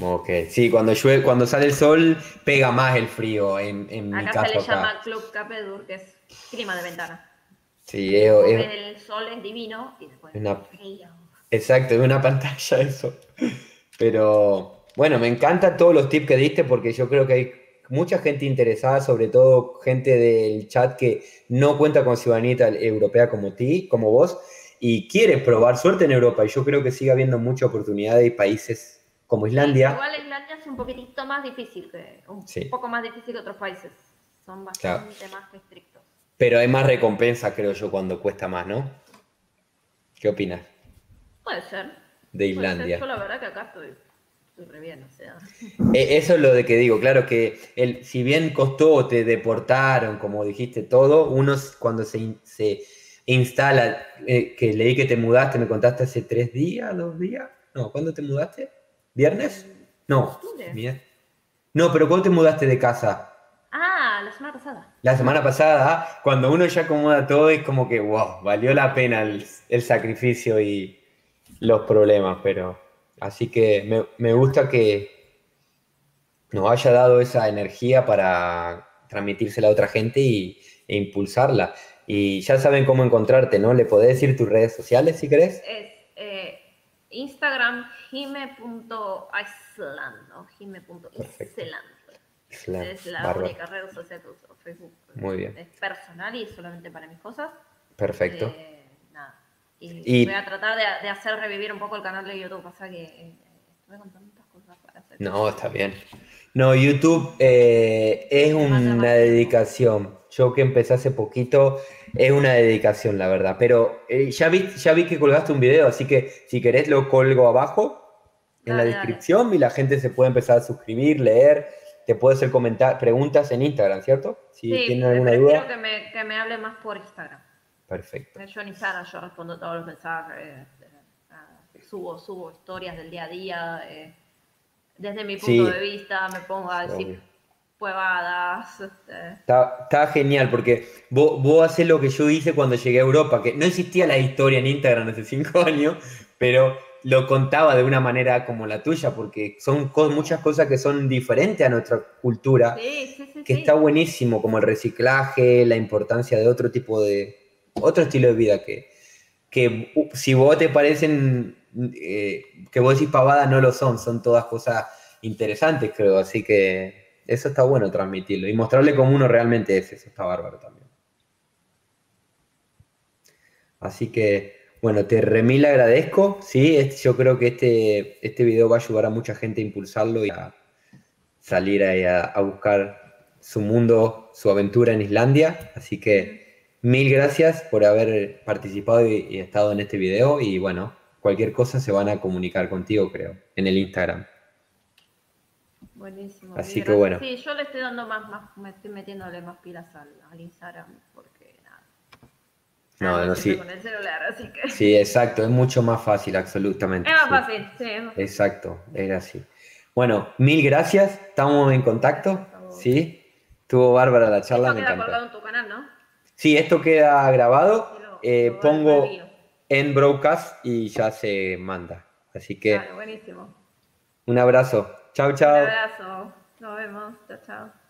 Ok, sí, cuando llueve, cuando sale el sol, pega más el frío en, en acá mi caso. se le llama Club Capedur, que es clima de ventana. Sí, es, el sol es divino y después una, frío. Exacto, es una pantalla eso. Pero bueno, me encantan todos los tips que diste porque yo creo que hay mucha gente interesada, sobre todo gente del chat que no cuenta con ciudadanía europea como ti, como vos, y quiere probar suerte en Europa. Y yo creo que sigue habiendo muchas oportunidades y países como Islandia. igual Islandia es un poquitito más difícil, que, un poco más difícil que otros países. Son bastante más estrictos. Pero hay más recompensa, creo yo, cuando cuesta más, ¿no? ¿Qué opinas? Puede ser. De Islandia. Yo la verdad que acá estoy, estoy re bien, o sea. E, eso es lo de que digo, claro que el, si bien costó, te deportaron, como dijiste todo, uno cuando se, se instala, eh, que leí que te mudaste, me contaste hace tres días, dos días, no, ¿cuándo te mudaste? ¿Viernes? No. No, pero ¿cuándo te mudaste de casa? Ah, la semana pasada. La semana pasada, cuando uno ya acomoda todo, es como que, wow, valió la pena el, sacrificio y los problemas, pero así que me, gusta que nos haya dado esa energía para transmitírsela a otra gente y, e impulsarla. Y ya saben cómo encontrarte, ¿no? ¿Le podés decir tus redes sociales si querés? Es eh, Instagram, jime.island, ¿no? jime.island. Es la única red social que uso, Facebook. Muy bien. Es personal y solamente para mis cosas. Perfecto. Eh, nada. Y, voy a tratar de, hacer revivir un poco el canal de YouTube. Pasa que eh, estuve con tantas cosas para hacer. No, está bien. No, YouTube eh, es una dedicación. Yo que empecé hace poquito, es una dedicación, la verdad. Pero eh, ya, vi, ya vi que colgaste un video, así que si querés lo colgo abajo en la descripción y la gente se puede empezar a suscribir, leer. Te puede hacer comentar, preguntas en Instagram, ¿cierto? Si sí, tienen alguna duda. que me, que me hable más por Instagram. Perfecto. Yo en Instagram yo respondo todos los mensajes, eh, subo, subo historias del día a día. desde mi punto de vista me pongo a decir huevadas. Este. Está, genial porque vos, vos haces lo que yo hice cuando llegué a Europa, que no existía la historia en Instagram hace cinco años, pero lo contaba de una manera como la tuya, porque son muchas cosas que son diferentes a nuestra cultura, que está buenísimo, como el reciclaje, la importancia de otro tipo de, otro estilo de vida que, que si vos te parecen, eh, que vos decís pavada, no lo son, son todas cosas interesantes, creo. Así que eso está bueno transmitirlo y mostrarle cómo uno realmente es, eso está bárbaro también. Así que, bueno, te remil agradezco, ¿sí? Yo creo que este, este video va a ayudar a mucha gente a impulsarlo y a salir ahí a, buscar su mundo, su aventura en Islandia. Así que mil gracias por haber participado y, estado en este video y bueno, cualquier cosa se van a comunicar contigo, creo, en el Instagram. Buenísimo. Así que bueno. Sí, yo le estoy dando más, más me estoy metiéndole más pilas al, Instagram porque nada. No, no, sí. Con el celular, así que... Sí, exacto, es mucho más fácil, absolutamente. Es más fácil, sí. Exacto, era así. Bueno, mil gracias, estamos en contacto, ¿sí? Estuvo bárbara la charla, esto me queda encantó. en tu canal, ¿no? Sí, esto queda grabado, eh, pongo en broadcast y ya se manda. Así que... buenísimo. Un abrazo. Chao, chao. Un abrazo. Nos vemos. Chao, chao.